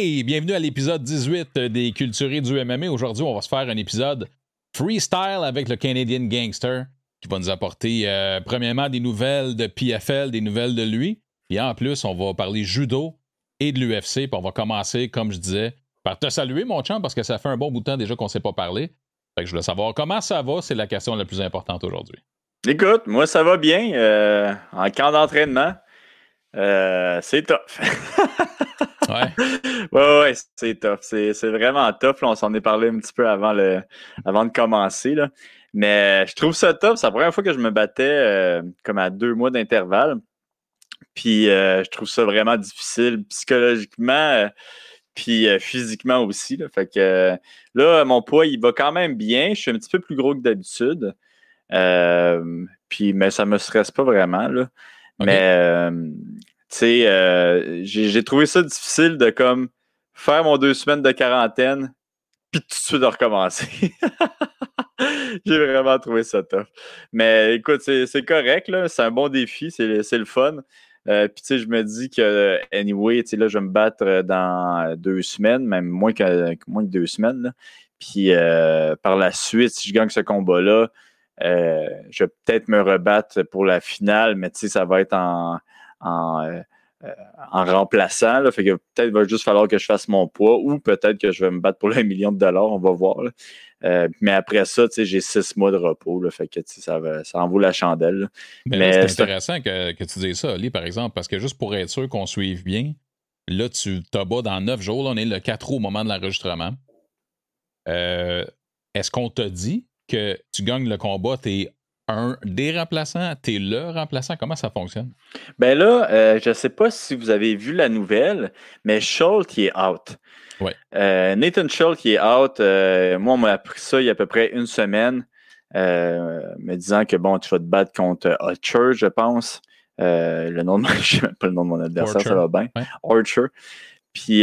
Bienvenue à l'épisode 18 des Culturés du MMA. Aujourd'hui, on va se faire un épisode freestyle avec le Canadian Gangster qui va nous apporter euh, premièrement des nouvelles de PFL, des nouvelles de lui. Et en plus, on va parler judo et de l'UFC. Puis on va commencer, comme je disais, par te saluer, mon champ, parce que ça fait un bon bout de temps déjà qu'on ne s'est pas parlé. Fait que je voulais savoir comment ça va, c'est la question la plus importante aujourd'hui. Écoute, moi ça va bien. Euh, en camp d'entraînement, euh, c'est tough. ouais. ouais, ouais, c'est tough. C'est, vraiment tough. on s'en est parlé un petit peu avant, le, avant de commencer. Là. Mais je trouve ça tough. C'est la première fois que je me battais euh, comme à deux mois d'intervalle. Puis je trouve ça vraiment difficile psychologiquement puis physiquement aussi. Là. Fait que là, mon poids, il va quand même bien. Je suis un petit peu plus gros que d'habitude. puis, mais ça me stresse pas vraiment. Là. Mais, tu sais, j'ai trouvé ça difficile de comme faire mon deux semaines de quarantaine, puis tout de suite de recommencer. j'ai vraiment trouvé ça tough. Mais écoute, c'est correct. C'est un bon défi, c'est le fun. Euh, puis, tu sais, je me dis que, anyway, tu sais, là, je vais me battre euh, dans deux semaines, même moins que, moins deux semaines. Puis, euh, par la suite, si je gagne ce combat-là, je vais peut-être me rebattre pour la finale, mais tu sais, ça va être en, en, remplaçant. Là, fait que peut-être il va juste falloir que je fasse mon poids ou peut-être que je vais me battre pour le million de dollars, on va voir. Euh, mais après ça, j'ai six mois de repos. Là, fait que ça, ça en vaut la chandelle. Mais, c'est intéressant que, tu dises ça, Ali, par exemple, parce que juste pour être sûr qu'on suive bien, là, tu t'abats dans neuf jours. on est le 4 au moment de l'enregistrement. Euh, est-ce qu'on t'a dit que tu gagnes le combat, tu es un des remplaçants, tu es le remplaçant? Comment ça fonctionne? Ben là, euh, je ne sais pas si vous avez vu la nouvelle, mais Schultz est out. Euh, Nathan Schultz qui est out, euh, moi on m'a appris ça il y a à peu près une semaine, me disant que bon, tu vas te battre contre Archer, je pense. le nom de mon, je sais même pas le nom de mon adversaire, ça va bien. Archer. Puis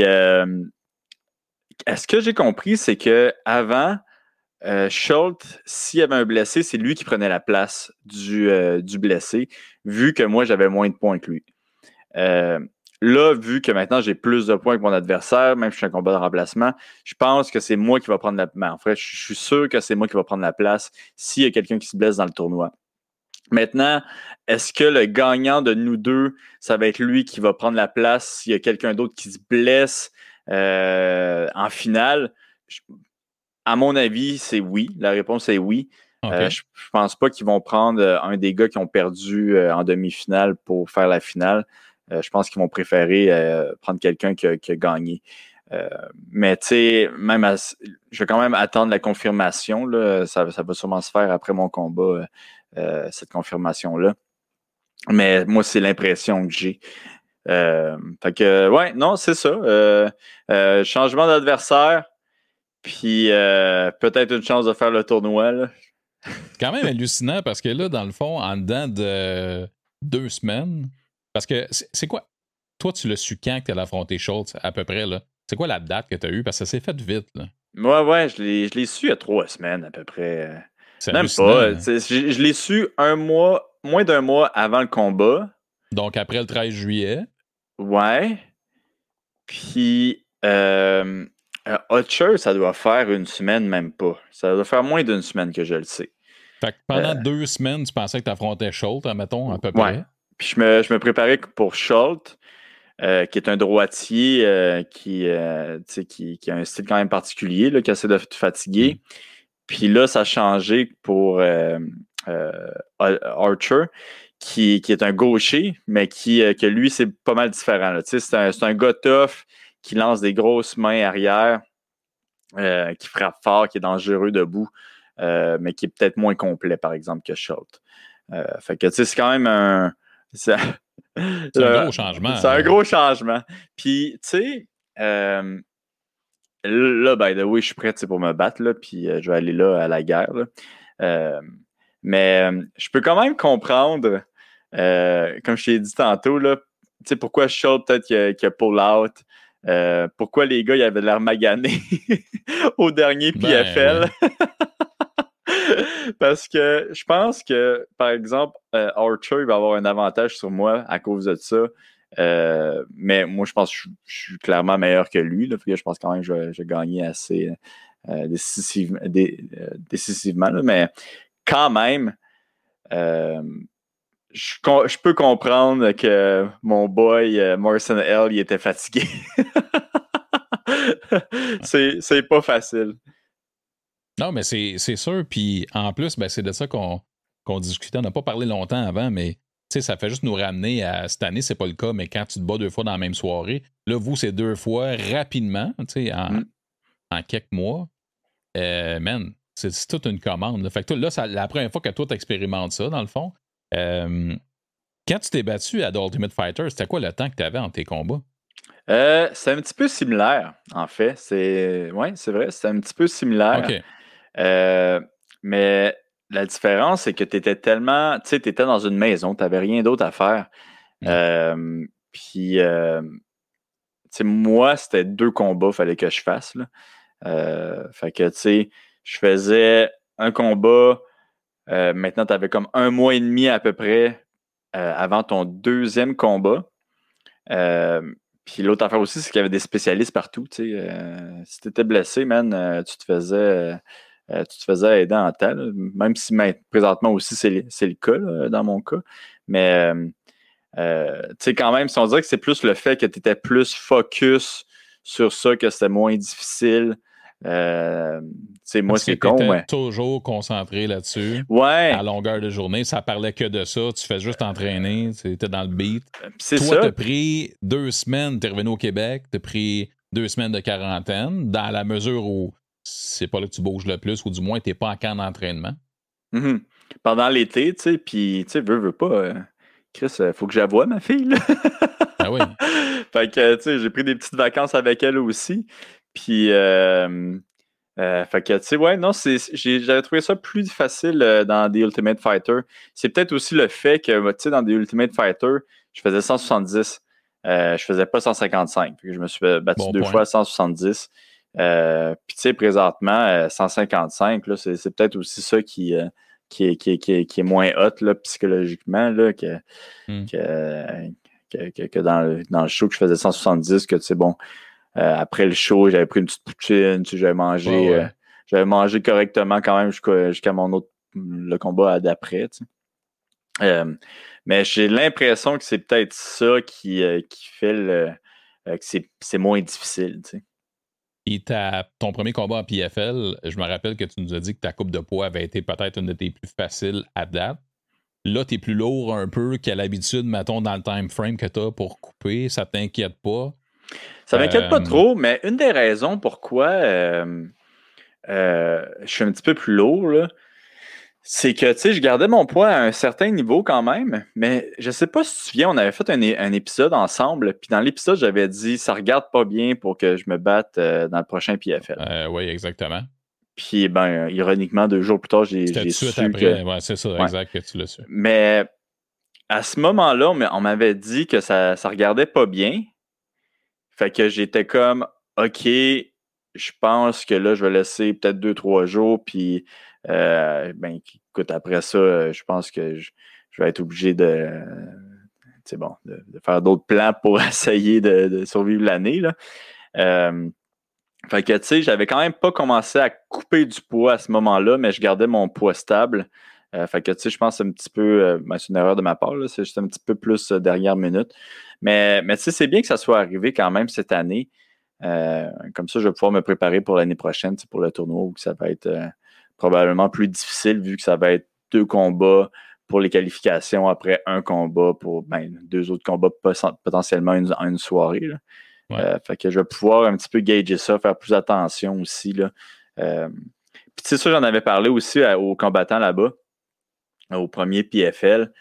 est-ce que j'ai compris, c'est que avant, Schultz, s'il y avait un blessé, c'est lui qui prenait la place du, du blessé, vu que moi j'avais moins de points que lui. Là, vu que maintenant j'ai plus de points que mon adversaire, même si je suis un combat de remplacement, je pense que c'est moi qui va prendre la place. En fait, je suis sûr que c'est moi qui va prendre la place s'il y a quelqu'un qui se blesse dans le tournoi. Maintenant, est-ce que le gagnant de nous deux, ça va être lui qui va prendre la place s'il y a quelqu'un d'autre qui se blesse euh, en finale? À mon avis, c'est oui. La réponse est oui. Euh, je, ne pense pas qu'ils vont prendre euh, un des gars qui ont perdu en demi-finale pour faire la finale. Euh, je pense qu'ils vont préférer euh, prendre quelqu'un qui, a gagné. Euh, mais tu sais, même je vais quand même attendre la confirmation. Là. Ça, va sûrement se faire après mon combat, cette confirmation-là. Mais moi, c'est l'impression que j'ai. fait que, ouais, non, c'est ça. changement d'adversaire, puis peut-être une chance de faire le tournoi. Quand même hallucinant parce que là, dans le fond, en dedans de deux semaines, parce que c'est quoi? Toi, tu l'as su quand que tu as affronté Schultz, à peu près, là? C'est quoi la date que tu as eue? Parce que ça s'est fait vite, là. Ouais, ouais, je l'ai su il y a trois semaines, à peu près. Même pas. Hein? Je, l'ai su un mois, moins d'un mois avant le combat. Donc, après le 13 juillet. Ouais. Puis, euh, euh ça doit faire une semaine, même pas. Ça doit faire moins d'une semaine que je le sais. Fait que pendant euh. deux semaines, tu pensais que tu affrontais Schultz, mettons, à peu près? Puis je me, je me préparais pour Schultz, euh, qui est un droitier euh, qui, qui, qui, a un style quand même particulier, là, qui essaie de te fatiguer. Mm. Puis là, ça a changé pour Archer, qui, qui, est un gaucher, mais qui, que lui, c'est pas mal différent. C'est un, un gars tough qui lance des grosses mains arrière, qui frappe fort, qui est dangereux debout, mais qui est peut-être moins complet, par exemple, que Schultz. fait que c'est quand même un c'est un gros changement. C'est un gros changement. Puis, tu sais, euh, là, by the way, je suis prêt pour me battre, là, puis euh, je vais aller là à la guerre. Euh, mais je peux quand même comprendre, comme je t'ai dit tantôt, là, pourquoi Schultz peut-être qu'il a, pull out. Pourquoi les gars, ils avaient l'air maganés au dernier ben, PFL. Parce que je pense que, par exemple, euh, Archer va avoir un avantage sur moi à cause de ça. mais moi, je pense que je, suis clairement meilleur que lui. Là, je pense quand même que j'ai gagné assez décisivement. mais quand même, je, peux comprendre que mon boy Morrison L, il était fatigué. c'est pas facile. Non, mais c'est sûr. Puis en plus, ben, c'est de ça qu'on discutait. On n'a pas parlé longtemps avant, mais ça fait juste nous ramener à cette année, c'est pas le cas, mais quand tu te bats deux fois dans la même soirée, là, vous, c'est deux fois rapidement, en, mm. en quelques mois. Euh, man, c'est toute une commande. Fait que là, c'est la première fois que toi, tu expérimentes ça, dans le fond. Euh, quand tu t'es battu à The Ultimate Fighter, c'était quoi le temps que tu avais en tes combats? Euh, c'est un petit peu similaire, en fait. C'est ouais, c'est vrai, c'est un petit peu similaire. Euh, mais la différence, c'est que tu étais tellement. Tu sais, tu étais dans une maison, tu n'avais rien d'autre à faire. Mm. Euh, puis, moi, c'était deux combats, qu'il fallait que je fasse. Là. fait que, tu sais, je faisais un combat. Maintenant, tu avais comme un mois et demi à peu près avant ton deuxième combat. Puis l'autre affaire aussi, c'est qu'il y avait des spécialistes partout. Euh, si tu étais blessé, man, euh, tu te faisais. Euh, tu te faisais aider en temps, même si présentement aussi c'est le cas dans mon cas. Mais quand même, si on dirait que c'est plus le fait que tu étais plus focus sur ça, que c'était moins difficile, euh, moi, c'est con. Ouais. toujours concentré là-dessus. Ouais. À longueur de journée, ça parlait que de ça. Tu fais juste t'entraîner, tu étais dans le beat. Euh, c'est Toi, t'as pris deux semaines, t'es revenu au Québec, t'as pris deux semaines de quarantaine, dans la mesure où c'est pas là que tu bouges le plus, ou du moins, t'es pas en camp d'entraînement. Mm-hmm. Pendant l'été, tu sais, puis, tu sais, veux, veux pas. Euh, Chris, il faut que j'avoue ma fille. ah oui. fait que, tu sais, j'ai pris des petites vacances avec elle aussi. Puis, euh, euh, fait que, tu sais, ouais, non, j'avais trouvé ça plus facile euh, dans The Ultimate Fighter. C'est peut-être aussi le fait que, tu sais, dans The Ultimate Fighter, je faisais 170. je faisais pas 155. je me suis battu deux fois à 170. puis, tu sais, présentement, 155, c'est peut-être aussi ça qui, qui, est, qui, est, moins hot là, psychologiquement là, que, hmm. que, dans, le, dans, le show que je faisais 170, que tu sais, bon, après le show, j'avais pris une petite poutine, j'avais mangé, euh, j'avais mangé correctement quand même jusqu'à mon autre le combat d'après. Euh, mais j'ai l'impression que c'est peut-être ça qui, qui fait le, que c'est moins difficile. Et ton premier combat en PFL, je me rappelle que tu nous as dit que ta coupe de poids avait été peut-être une de tes plus faciles à date. Là, tu es plus lourd un peu qu'à l'habitude, mettons, dans le time frame que tu as pour couper. Ça t'inquiète pas? Ça m'inquiète pas euh, trop, mais une des raisons pourquoi euh, euh, je suis un petit peu plus lourd, c'est que, tu sais, je gardais mon poids à un certain niveau quand même, mais je sais pas si tu viens, on avait fait un, épisode ensemble, puis dans l'épisode, j'avais dit, ça regarde pas bien pour que je me batte dans le prochain PFL. oui, exactement. Puis, ben, ironiquement, deux jours plus tard, j'ai su suite après, ouais, c'est ça, exact, que tu l'as su. Mais à ce moment-là, on m'avait dit que ça, ça regardait pas bien, fait que j'étais comme, OK, je pense que là, je vais laisser peut-être deux, trois jours. Puis, euh, ben, écoute, après ça, je pense que je, vais être obligé de, bon, de, faire d'autres plans pour essayer de, survivre l'année. Euh, fait que, tu sais, j'avais quand même pas commencé à couper du poids à ce moment-là, mais je gardais mon poids stable. Euh, fait que, tu sais, je pense que c'est un petit peu, ben, c'est une erreur de ma part, c'est juste un petit peu plus dernière minute. Mais, mais tu sais, c'est bien que ça soit arrivé quand même cette année. Euh, comme ça, je vais pouvoir me préparer pour l'année prochaine, pour le tournoi, où ça va être euh, probablement plus difficile vu que ça va être deux combats pour les qualifications après un combat pour ben, deux autres combats potentiellement une, une soirée. Euh, fait que je vais pouvoir un petit peu gager ça, faire plus attention aussi. Là. Puis tu sais, ça, j'en avais parlé aussi aux combattants là-bas, au premier PFL.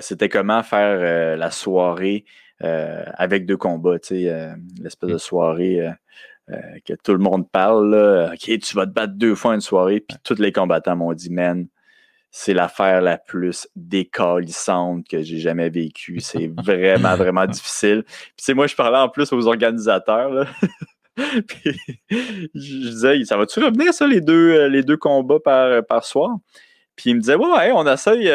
C'était comment faire la soirée euh, avec deux combats, euh, l'espèce de mm. soirée euh, que tout le monde parle. Là. OK, tu vas te battre deux fois une soirée, puis tous les combattants m'ont dit, man, c'est l'affaire la plus décalissante que j'ai jamais vécue. C'est vraiment, vraiment difficile. Puis, moi, je parlais en plus aux organisateurs. puis, je disais, ça va-tu revenir, ça, les deux, les deux combats par, par soir? Puis, il me disait, ouais, on essaye,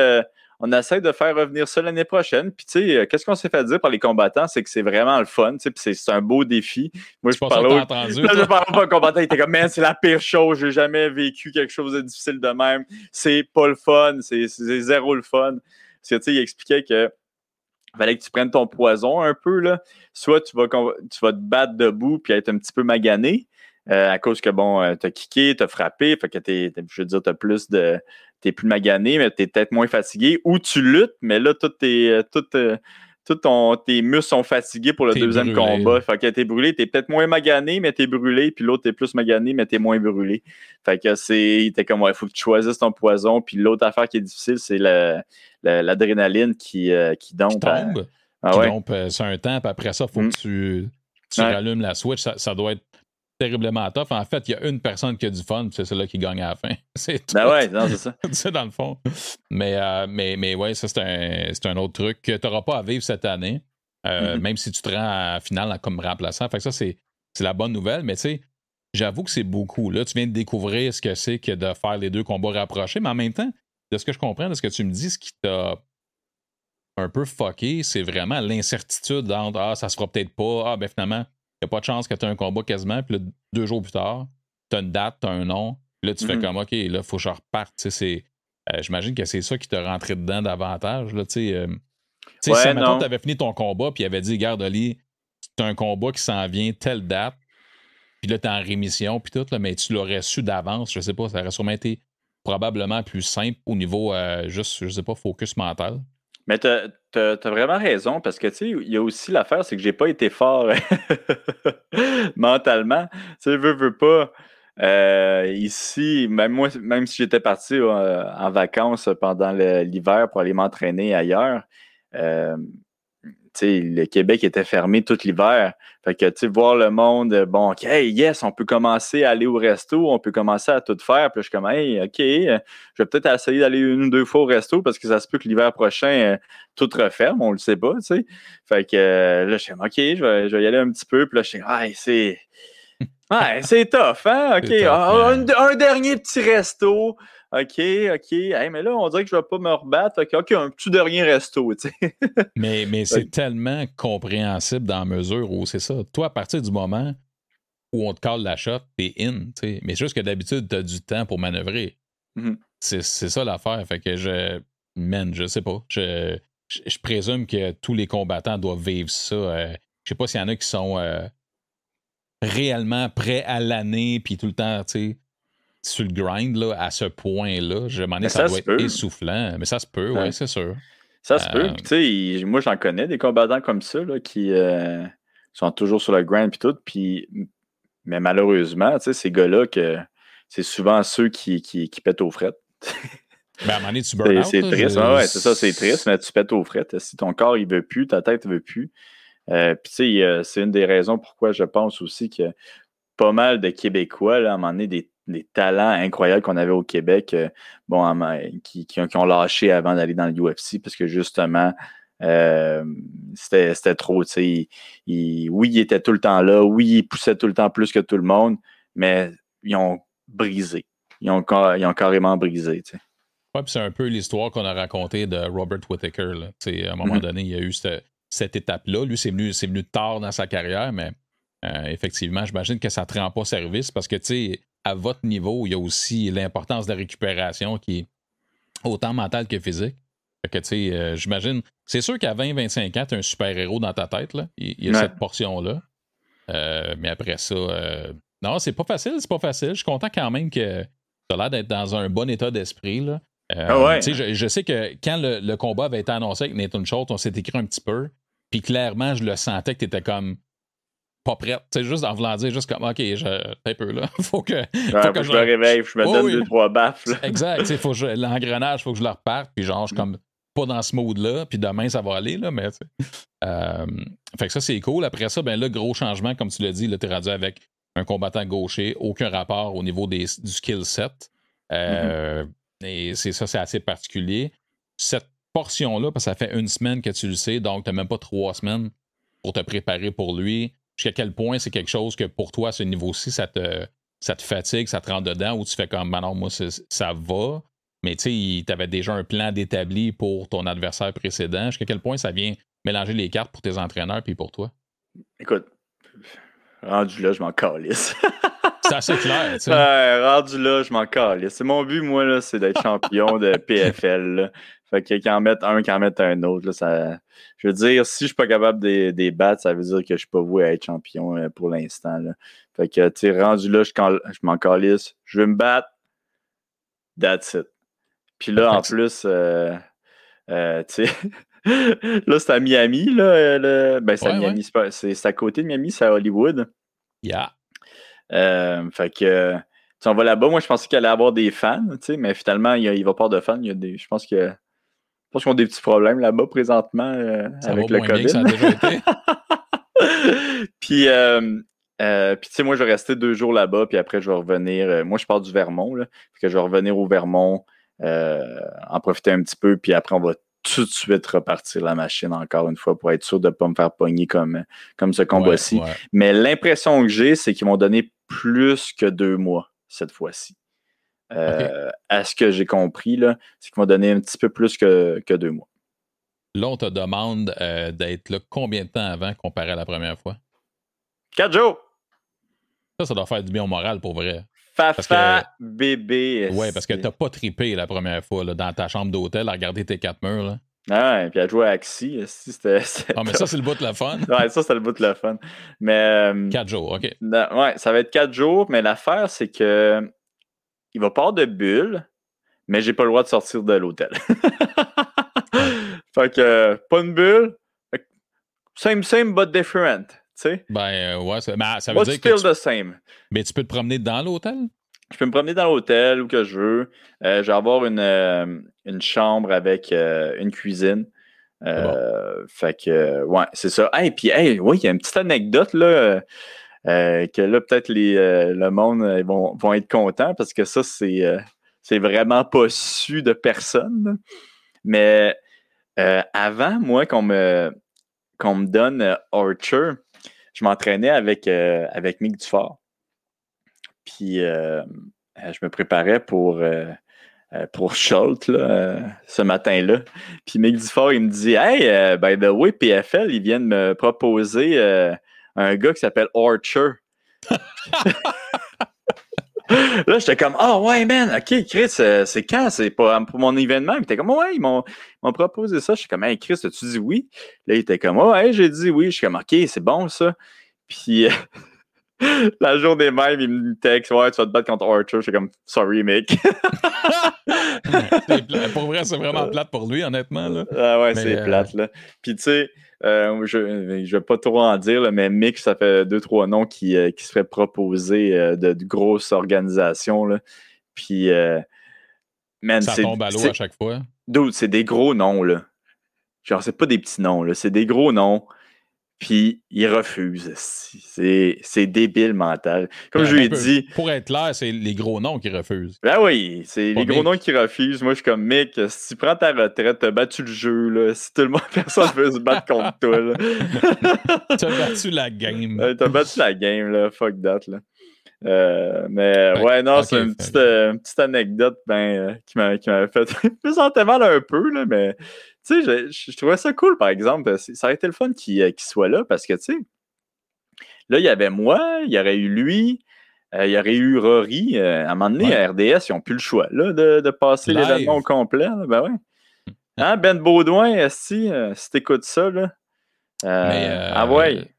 on essaie de faire revenir ça l'année prochaine. Puis, tu sais, qu'est-ce qu'on s'est fait dire par les combattants? C'est que c'est vraiment le fun, tu sais, c'est un beau défi. Moi, je parlais au... entendu, là, je parlais pas un combattant, il était comme, man, c'est la pire chose, j'ai jamais vécu quelque chose de difficile de même. C'est pas le fun, c'est zéro le fun. Parce que, tu sais, il expliquait que fallait que tu prennes ton poison un peu, là. Soit tu vas, tu vas te battre debout puis être un petit peu magané, euh, à cause que, bon, euh, t'as kické, t'as frappé, fait que t'es, je veux dire, t'as plus de, t'es plus magané, mais t'es peut-être moins fatigué, ou tu luttes, mais là, tout tes, euh, tout, ton, tes muscles sont fatigués pour le deuxième combat. Fait que t'es brûlé, t'es peut-être moins magané, mais t'es brûlé, puis l'autre t'es plus magané, mais t'es moins brûlé. Fait que c'est, t'es comme, il faut que tu choisisses ton poison, puis l'autre affaire qui est difficile, c'est l'adrénaline qui, qui dompe. Qui tombe. Ah qui ouais. sur un temps, puis après ça, il faut mm. que tu, tu rallumes la switch. ça, doit être terriblement tough. En fait, il y a une personne qui a du fun, c'est celle-là qui gagne à la fin. c'est Ben ouais, non, c'est ça. c'est dans le fond. Mais, euh, mais, mais ouais, ça, c'est un, un, autre truc que tu n'auras pas à vivre cette année, euh, mm-hmm. même si tu te rends à la finale comme remplaçant. Fait que ça, c'est, la bonne nouvelle. Mais tu sais, j'avoue que c'est beaucoup. Là, tu viens de découvrir ce que c'est que de faire les deux combats rapprochés, mais en même temps, de ce que je comprends, de ce que tu me dis, ce qui t'a un peu fucké, c'est vraiment l'incertitude entre Ah, ça se fera peut-être pas, ah, ben finalement, n'y a pas de chance que tu aies un combat quasiment, puis là, deux jours plus tard, tu as une date, tu as un nom, puis là, tu fais mm-hmm. comme, OK, là, il faut que je reparte. Euh, J'imagine que c'est ça qui t'a rentré dedans davantage. Là, euh, si maintenant tu avais fini ton combat, puis il avait dit, garde Ali, c'est un combat qui s'en vient telle date, puis là, tu es en rémission, puis tout, là, mais tu l'aurais su d'avance, je sais pas, ça aurait sûrement été probablement plus simple au niveau, euh, juste, je sais pas, focus mental. Mais tu as, vraiment raison parce que, tu sais, il y a aussi l'affaire, c'est que j'ai pas été fort mentalement. Tu sais, veux, veux pas. Euh, ici, même moi, même si j'étais parti euh, en vacances pendant l'hiver pour aller m'entraîner ailleurs, euh, le Québec était fermé tout l'hiver. Fait que, tu voir le monde, bon, OK, yes, on peut commencer à aller au resto, on peut commencer à tout faire. Puis je suis comme, hey, OK, je vais peut-être essayer d'aller une ou deux fois au resto parce que ça se peut que l'hiver prochain, euh, tout referme, on le sait pas, tu sais. Fait que euh, là, je suis comme, OK, je vais, y aller un petit peu. Puis là, je suis ah, c'est. Ouais, c'est tough, hein? OK. Ah, un, dernier petit resto. OK, OK. mais là, on dirait que je ne vais pas me rebattre. OK, un petit dernier resto, tu sais. mais mais c'est tellement compréhensible dans la mesure où c'est ça. Toi, à partir du moment où on te cale la shot, t'es in, tu sais. Mais juste que d'habitude, tu as du temps pour manœuvrer. Mm-hmm. C'est ça l'affaire. Fait que je. Man, je sais pas. Je, je, présume que tous les combattants doivent vivre ça. Euh, je sais pas s'il y en a qui sont euh, réellement prêts à l'année, puis tout le temps, tu sais sur le grind là, à ce point-là. Je m'en ai ça, doit être essoufflant. Mais ça se peut, oui, c'est sûr. Ça se peut. Euh, moi, j'en connais des combattants comme ça là, qui euh, sont toujours sur le grind et tout. Puis, mais malheureusement, ces gars-là, que c'est souvent ceux qui, qui, qui pètent aux frettes. ben, à un moment donné, tu burn C'est triste. ouais, c'est ça, c'est triste, mais tu pètes aux frettes. Si ton corps, il veut plus, ta tête ne veut plus. Euh, puis, tu sais, c'est une des raisons pourquoi je pense aussi que pas mal de Québécois, là, à un moment donné, des des talents incroyables qu'on avait au Québec, euh, bon, qui, qui, ont lâché avant d'aller dans le UFC parce que justement, euh, c'était trop. oui, il était tout le temps là, oui, il poussait tout le temps plus que tout le monde, mais ils ont brisé. Ils ont, ils ont carrément brisé. Oui, c'est un peu l'histoire qu'on a racontée de Robert Whittaker. Là. À un moment mm-hmm. donné, il y a eu cette, cette étape-là. Lui, c'est venu, venu tard dans sa carrière, mais euh, effectivement, j'imagine que ça ne te rend pas service parce que, tu sais, à votre niveau, il y a aussi l'importance de la récupération qui est autant mentale que physique. Fait que, tu sais, euh, j'imagine, c'est sûr qu'à 20-25 ans, tu un super-héros dans ta tête, là. Il, y a cette portion-là. Euh, mais après ça, non, c'est pas facile, c'est pas facile. Je suis content quand même que tu as l'air d'être dans un bon état d'esprit, là. Ah je, je, sais que quand le, le, combat avait été annoncé avec Nathan Schultz, on s'est écrit un petit peu. Puis clairement, je le sentais que tu étais comme pas prête. C'est juste en voulant dire, juste comme, OK, je, un peu là. faut que, faut que je, me réveille, je me donne deux, trois baffes. exact. Faut l'engrenage, il faut que je le reparte. Puis genre, je suis comme pas dans ce mode-là. Puis demain, ça va aller, là. Mais, euh, fait que ça, c'est cool. Après ça, ben là, gros changement, comme tu l'as dit, là, t'es rendu avec un combattant gaucher, aucun rapport au niveau des, du skill set. Euh, mm-hmm. Et c'est ça, c'est assez particulier. Cette portion-là, parce que ça fait une semaine que tu le sais, donc tu n'as même pas trois semaines pour te préparer pour lui jusqu'à quel point c'est quelque chose que pour toi, ce niveau-ci, ça te, ça te fatigue, ça te rentre dedans, ou tu fais comme, ben non, moi, ça va, mais tu avais déjà un plan d'établi pour ton adversaire précédent. Jusqu'à quel point ça vient mélanger les cartes pour tes entraîneurs puis pour toi? Écoute, rendu là, je m'en calisse. c'est assez clair, tu sais. rendu là, je m'en calisse. C'est mon but, moi, là, c'est d'être champion de PFL. Fait que qu'en mettre un, qu'en mettre un autre, là, ça. Je veux dire, si je suis pas capable de, les battre, ça veut dire que je suis pas voué à être champion euh, pour l'instant. Fait que, tu rendu là, je, je m'en calisse. Je veux me battre. That's it. Puis là, en plus, euh, euh, tu sais, là, c'est à Miami. Là, ben, c'est à Miami. C'est à côté de Miami, c'est à Hollywood. Yeah. fait que, tu on va là-bas. Moi, je pensais qu'il allait avoir des fans, mais finalement, il, il va pas de fans. Il y a des, je pense que pense qu'ils ont des petits problèmes là-bas présentement euh, avec le COVID. ça a déjà été. puis, euh, euh, puis tu sais, moi, je vais rester deux jours là-bas, puis après, je vais revenir. moi, je pars du Vermont, là, puis que je vais revenir au Vermont, en profiter un petit peu, puis après, on va tout de suite repartir la machine encore une fois pour être sûr de ne pas me faire pogner comme, comme ce combat-ci. Mais l'impression que j'ai, c'est qu'ils m'ont donné plus que deux mois cette fois-ci. Euh, à ce que j'ai compris, c'est qu'ils vont donner un petit peu plus que, deux mois. Là, on te demande euh, d'être là combien de temps avant comparé à la première fois? Quatre jours! Ça, ça doit faire du bien au moral pour vrai. Fafa, bébé. Oui, parce que t'as pas tripé la première fois là, dans ta chambre d'hôtel à regarder tes quatre murs. Là. Ah, et puis à jouer à Axie, c'était. Ah, mais ça, c'est le bout de la fun. ouais, ça, c'est le bout de la fun. Mais. Euh, quatre jours, OK. ouais, ça va être quatre jours, mais l'affaire, c'est que il va pas de bulle, mais j'ai pas le droit de sortir de l'hôtel. fait que, pas une bulle. Same, same, but different. Ben, euh, ouais, ça, ben, ça veut dire que. Tu, the same? Mais tu peux te promener dans l'hôtel? Je peux me promener dans l'hôtel où que je veux. Euh, je vais avoir une, euh, une chambre avec une cuisine. Fait que, ouais, c'est ça. Et puis, hey, oui, il y a une petite anecdote, là. Euh, que là, peut-être euh, le monde euh, vont, vont, être contents parce que ça, c'est, c'est vraiment pas su de personne. Mais avant, moi, qu'on me, me donne Archer, je m'entraînais avec, avec Mick Dufort. Puis je me préparais pour, pour Schultz ce matin-là. Puis Mick Dufort, il me dit Hey, by the way, PFL, ils viennent me proposer un gars qui s'appelle Archer. là, j'étais comme, ah oh, ouais, man, ok, Chris, euh, c'est quand? C'est pour, pour mon événement? Il était comme, ouais, ils m'ont proposé ça. Je suis comme, hey, Chris, as-tu dit oui? Là, il était comme, oh, ouais, j'ai dit oui. Je suis comme, ok, c'est bon ça. Puis, la journée même, il me texte, ouais, tu vas te battre contre Archer. Je suis comme, sorry, mec. pour vrai, c'est vraiment plate pour lui, honnêtement. Là. Ah ouais, c'est euh, plate, là. Puis, tu sais, euh, je ne vais pas trop en dire, mais Mick, ça fait deux, trois noms qui, euh, qui se feraient proposer euh, de, grosses organisations. Là. Puis, man, ça tombe à l'eau à chaque fois. c'est des gros noms. Là. Genre, c'est pas des petits noms, c'est des gros noms. Puis il refuse. C'est débile mental. Comme je lui ai dit. Pour être clair, c'est les gros noms qui refusent. Ben oui, c'est les gros noms qui refusent. Moi, je suis comme Mick, si tu prends ta retraite, t'as battu le jeu, là. Si tout le monde, personne veut se battre contre toi, t'as battu la game. t'as battu la game, là. Fuck that, là. Euh, mais ouais, non, c'est une, euh, petite, anecdote ben, euh, qui m'avait fait me sentais mal un peu, là, mais tu sais, je, trouvais ça cool, par exemple. Ça aurait été le fun qu'il soit là parce que, tu sais, là, il y avait moi, il y aurait eu lui, il y aurait eu Rory. à un moment donné, à RDS, ils n'ont plus le choix là, de, passer l'événement au complet. ben ouais. Hein, Ben Baudouin, si, si t'écoutes ça, là. ah ouais.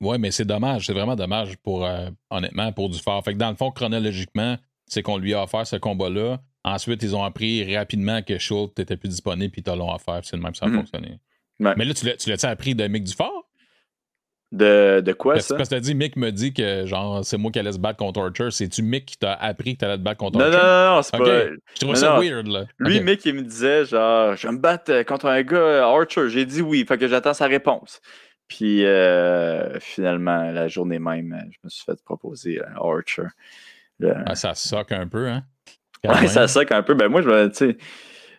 Oui, mais c'est dommage. C'est vraiment dommage pour, euh, honnêtement, pour du fort. Fait que dans le fond, chronologiquement, c'est qu'on lui a offert ce combat-là. Ensuite, ils ont appris rapidement que Schultz n'était plus disponible, puis ils l'ont offert. C'est le même ça a mhm. fonctionné. Mais là, tu l'as-tu appris de Mick Dufort? De, de quoi, ça? Parce que tu as dit, Mick me dit que genre c'est moi qui allais se battre contre Archer. C'est-tu Mick qui t'a appris que tu allais te battre contre Archer? Non, non, non, c'est pas. Je trouve ça weird, là. Lui, Mick, il me disait, genre, je vais me battre contre un gars, Archer. J'ai dit oui, fait que j'attends sa réponse. Puis euh, finalement, la journée même, je me suis fait proposer Archer. Ah, ça soque un peu, hein? Ouais, ça soque un peu. Ben moi, je me tu sais,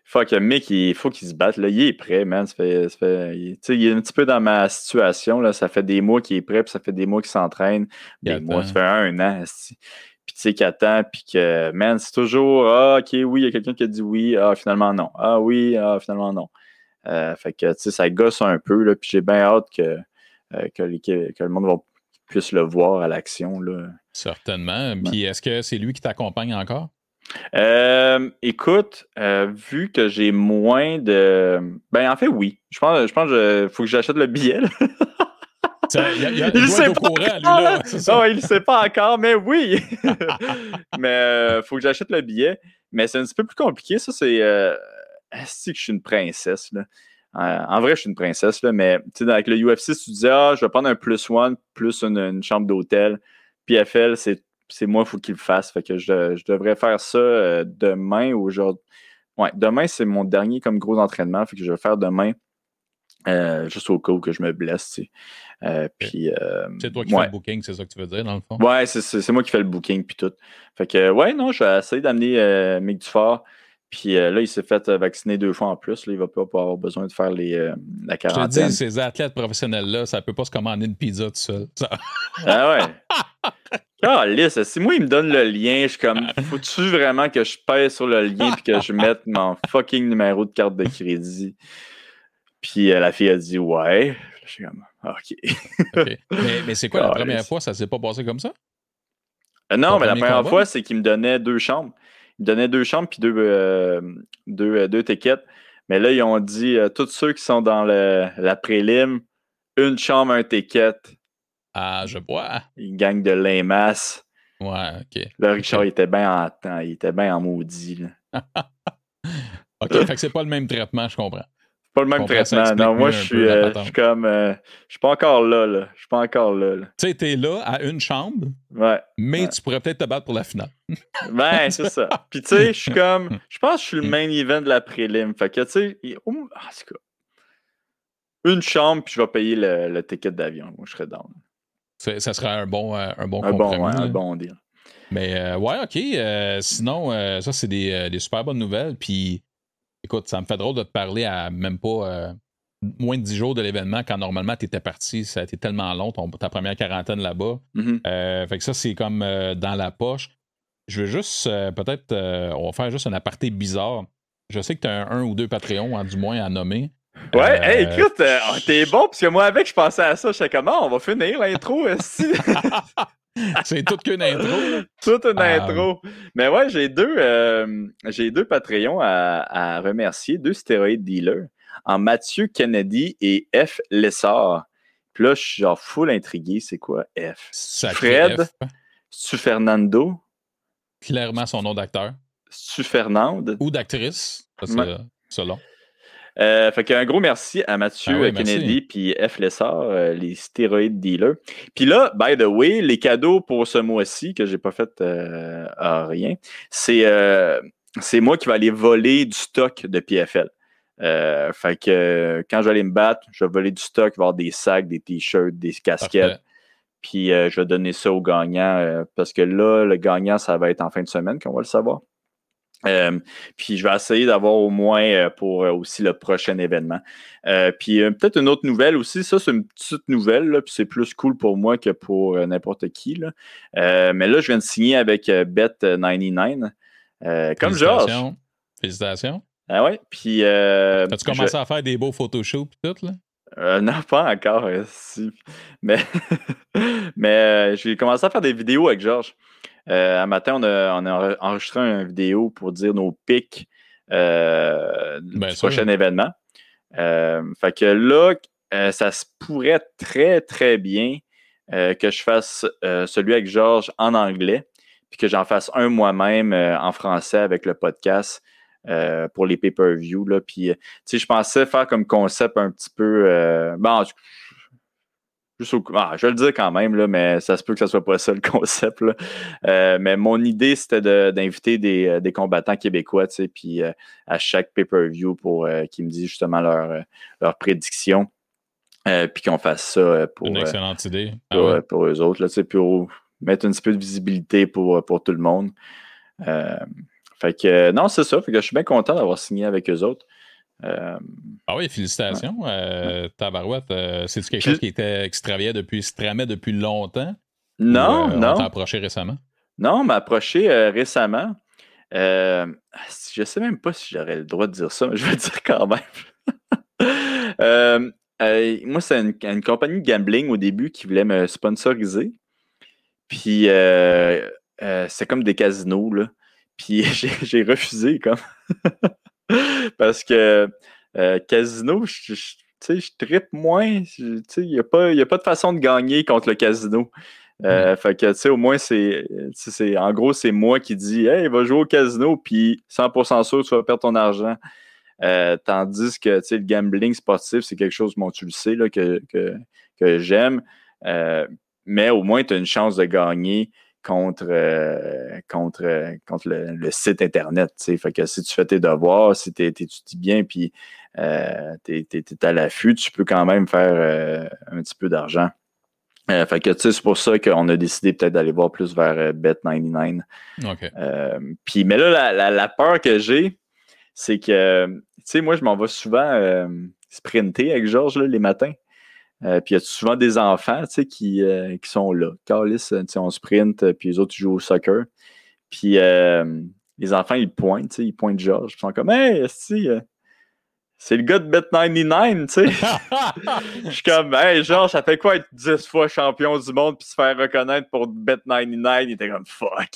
fuck, Mick, il faut qu'il se batte. Là. Il est prêt, man. Ça fait, ça fait, il, il est un petit peu dans ma situation. Là. Ça fait des mois qu'il est prêt, puis ça fait des mois qu'il s'entraîne. Des mois, ça fait un, an. puis tu sais, qu'il attend, puis que, man, c'est toujours, ah, ok, oui, il y a quelqu'un qui a dit oui, ah, finalement non. Ah, oui, ah, finalement non. Euh, fait que, tu sais, ça gosse un peu, là, puis j'ai bien hâte que, euh, que, le monde puisse le voir à l'action. Certainement. Puis est-ce que c'est lui qui t'accompagne encore? Euh, écoute, vu que j'ai moins de. Ben, en fait, oui. Je pense, je pense qu'il faut que j'achète le billet. il, il, sait pas encore, il sait pas encore, mais oui. mais il faut que j'achète le billet. Mais c'est un petit peu plus compliqué. Ça, c'est. Est-ce que je suis une princesse, là? Euh, en vrai, je suis une princesse, là, mais avec le UFC, tu disais, ah, je vais prendre un plus one, plus une, chambre d'hôtel. PFL, c'est, c'est moi, il faut qu'il le fasse. Fait que je, devrais faire ça euh, demain ou aujourd'hui. Ouais, demain, c'est mon dernier comme gros entraînement. Fait que je vais faire demain. Euh, juste au cas où que je me blesse. Tu puis, c'est toi qui fais le booking, c'est ça que tu veux dire, dans le fond? Ouais, c'est, moi qui fais le booking, puis tout. Fait que, ouais, non, je vais essayer d'amener Mick Dufort. Puis euh, là, il s'est fait euh, vacciner deux fois en plus. Là, il va pas avoir besoin de faire les, euh, la quarantaine. Je te dis, ces athlètes professionnels-là, ça peut pas se commander une pizza tout seul. Ah ouais. Ah, lisse, si moi, il me donne le lien, je suis comme, faut-tu vraiment que je pèse sur le lien et que je mette mon fucking numéro de carte de crédit? Puis la fille a dit ouais. Je suis comme, OK. Mais, mais c'est quoi la première fois? Ça s'est pas passé comme ça? non, mais la première fois, c'est qu'il me donnait deux chambres. Ils donnaient deux chambres puis deux, euh, deux, euh, deux tickets. Mais là, ils ont dit euh, tous ceux qui sont dans la prélim, une chambre, un ticket. Ah, je vois. Ils gagnent de l'inmasse. Ouais, OK. Là, Richard, il était bien en temps. Il était bien en maudit. OK, fait que c'est pas le même traitement, je comprends pas le même traitement. Non, moi, je suis, euh, je suis comme. Euh, je suis pas encore là, là. Je suis pas encore là. là. Tu sais, t'es là à une chambre. Ouais. Mais tu pourrais peut-être te battre pour la finale. ben, c'est ça. Puis, tu sais, je suis comme. Je pense que je suis le main event de la prélim. Fait que, tu sais, ah, une chambre, puis je vais payer le, le ticket d'avion. Moi, je serais down. Ça serait un bon, euh, un bon un compromis. Bon, un bon deal. Mais, ouais, OK. sinon, ça, c'est des, des super bonnes nouvelles. Puis Écoute, ça me fait drôle de te parler à même pas euh, moins de 10 jours de l'événement quand normalement tu étais parti. Ça a été tellement long, ta première quarantaine là-bas. Mm-hmm. Euh, fait que ça, c'est comme euh, dans la poche. Je veux juste, peut-être, on va faire juste un aparté bizarre. Je sais que tu as un, ou deux Patreons, hein, du moins, à nommer. Ouais, hey, écoute, oh, t'es bon, parce que moi, avec, je pensais à ça. Je sais comment, ah, on va finir l'intro, C'est toute qu'une intro. toute une ah. intro. Mais ouais, j'ai deux, euh, j'ai deux Patreons à, remercier, deux stéroïdes dealers, en Mathieu Kennedy et F. Lessard. Puis là, je suis genre full intrigué. C'est quoi F? Fred? Su Fernando? Clairement son nom d'acteur. Su Fernande? Ou d'actrice, selon. Euh, fait qu'un gros merci à Mathieu ah Kennedy puis F. Lessard, euh, les stéroïdes dealers. Puis là, by the way, les cadeaux pour ce mois-ci, que j'ai pas fait euh, rien, c'est c'est moi qui vais aller voler du stock de PFL. fait que quand je vais aller me battre, je vais voler du stock, avoir des sacs, des t-shirts, des casquettes. Puis je vais donner ça au gagnant parce que là, le gagnant, ça va être en fin de semaine qu'on va le savoir. Euh, puis je vais essayer d'avoir au moins euh, pour euh, aussi le prochain événement. puis peut-être une autre nouvelle aussi, ça c'est une petite nouvelle, là, puis c'est plus cool pour moi que pour n'importe qui. Là. mais là, je viens de signer avec Bet99. comme Georges. Félicitations. Ah ouais, puis... As-tu commencé à faire des beaux photoshoots et tout, là? non, pas encore. Mais, mais j'ai commencé à faire des vidéos avec Georges. Euh, un matin, on a, enregistré une vidéo pour dire nos pics euh, du prochain événement. Euh, fait que là, ça se pourrait très, très bien que je fasse celui avec Georges en anglais, puis que j'en fasse un moi-même en français avec le podcast. pour les pay-per-view. Puis, je pensais faire comme concept un petit peu. bon, ah, je vais le dire quand même, là, mais ça se peut que ce ne soit pas ça le concept. Euh, mais mon idée, c'était d'inviter euh, des, combattants québécois, puis euh, à chaque pay-per-view pour qu'ils me disent justement leur, leur prédiction. puis qu'on fasse ça pour. Une excellente idée. Ah pour, eux autres, là, pour mettre un petit peu de visibilité pour, pour tout le monde. fait que non, c'est ça. Fait que je suis bien content d'avoir signé avec eux autres. Euh, ah oui, félicitations. Euh, Tabarouette, euh, c'est quelque chose qui était depuis, se depuis longtemps? Non, non. On t'a approché récemment? Non, on m'a approché récemment. je ne sais même pas si j'aurais le droit de dire ça, mais je vais le dire quand même. moi, c'est une, compagnie de gambling au début qui voulait me sponsoriser. Puis, c'est comme des casinos, là. Puis, j'ai refusé, comme. Parce que casino, je, je trippe moins. Il n'y a, pas, a pas de façon de gagner contre le casino. Euh, fait que, tu sais, au moins, c'est, en gros, c'est moi qui dis, hey, va jouer au casino, puis 100% sûr, tu vas perdre ton argent. Euh, tandis que, tu sais, le gambling sportif, c'est quelque chose, bon, tu le sais, là, que, que, j'aime. Euh, mais au moins, tu as une chance de gagner contre, contre, contre le, site Internet. Fait que si tu fais tes devoirs, si tu étudies bien, puis tu es, à l'affût, tu peux quand même faire un petit peu d'argent. Euh, fait que c'est pour ça qu'on a décidé peut-être d'aller voir plus vers euh, Bet99. Euh, puis, mais là, la, peur que j'ai, c'est que, tu sais, moi, je m'en vais souvent sprinter avec Georges les matins. Puis il y a souvent des enfants qui, qui sont là? Carlis, on sprint, puis les autres jouent au soccer. Puis les enfants, ils pointent, ils pointent Georges. Ils sont comme Hey, c'est le gars de Bet99, tu sais. je suis comme, hey, genre, ça fait quoi être 10 fois champion du monde puis se faire reconnaître pour Bet99? Il était comme, fuck.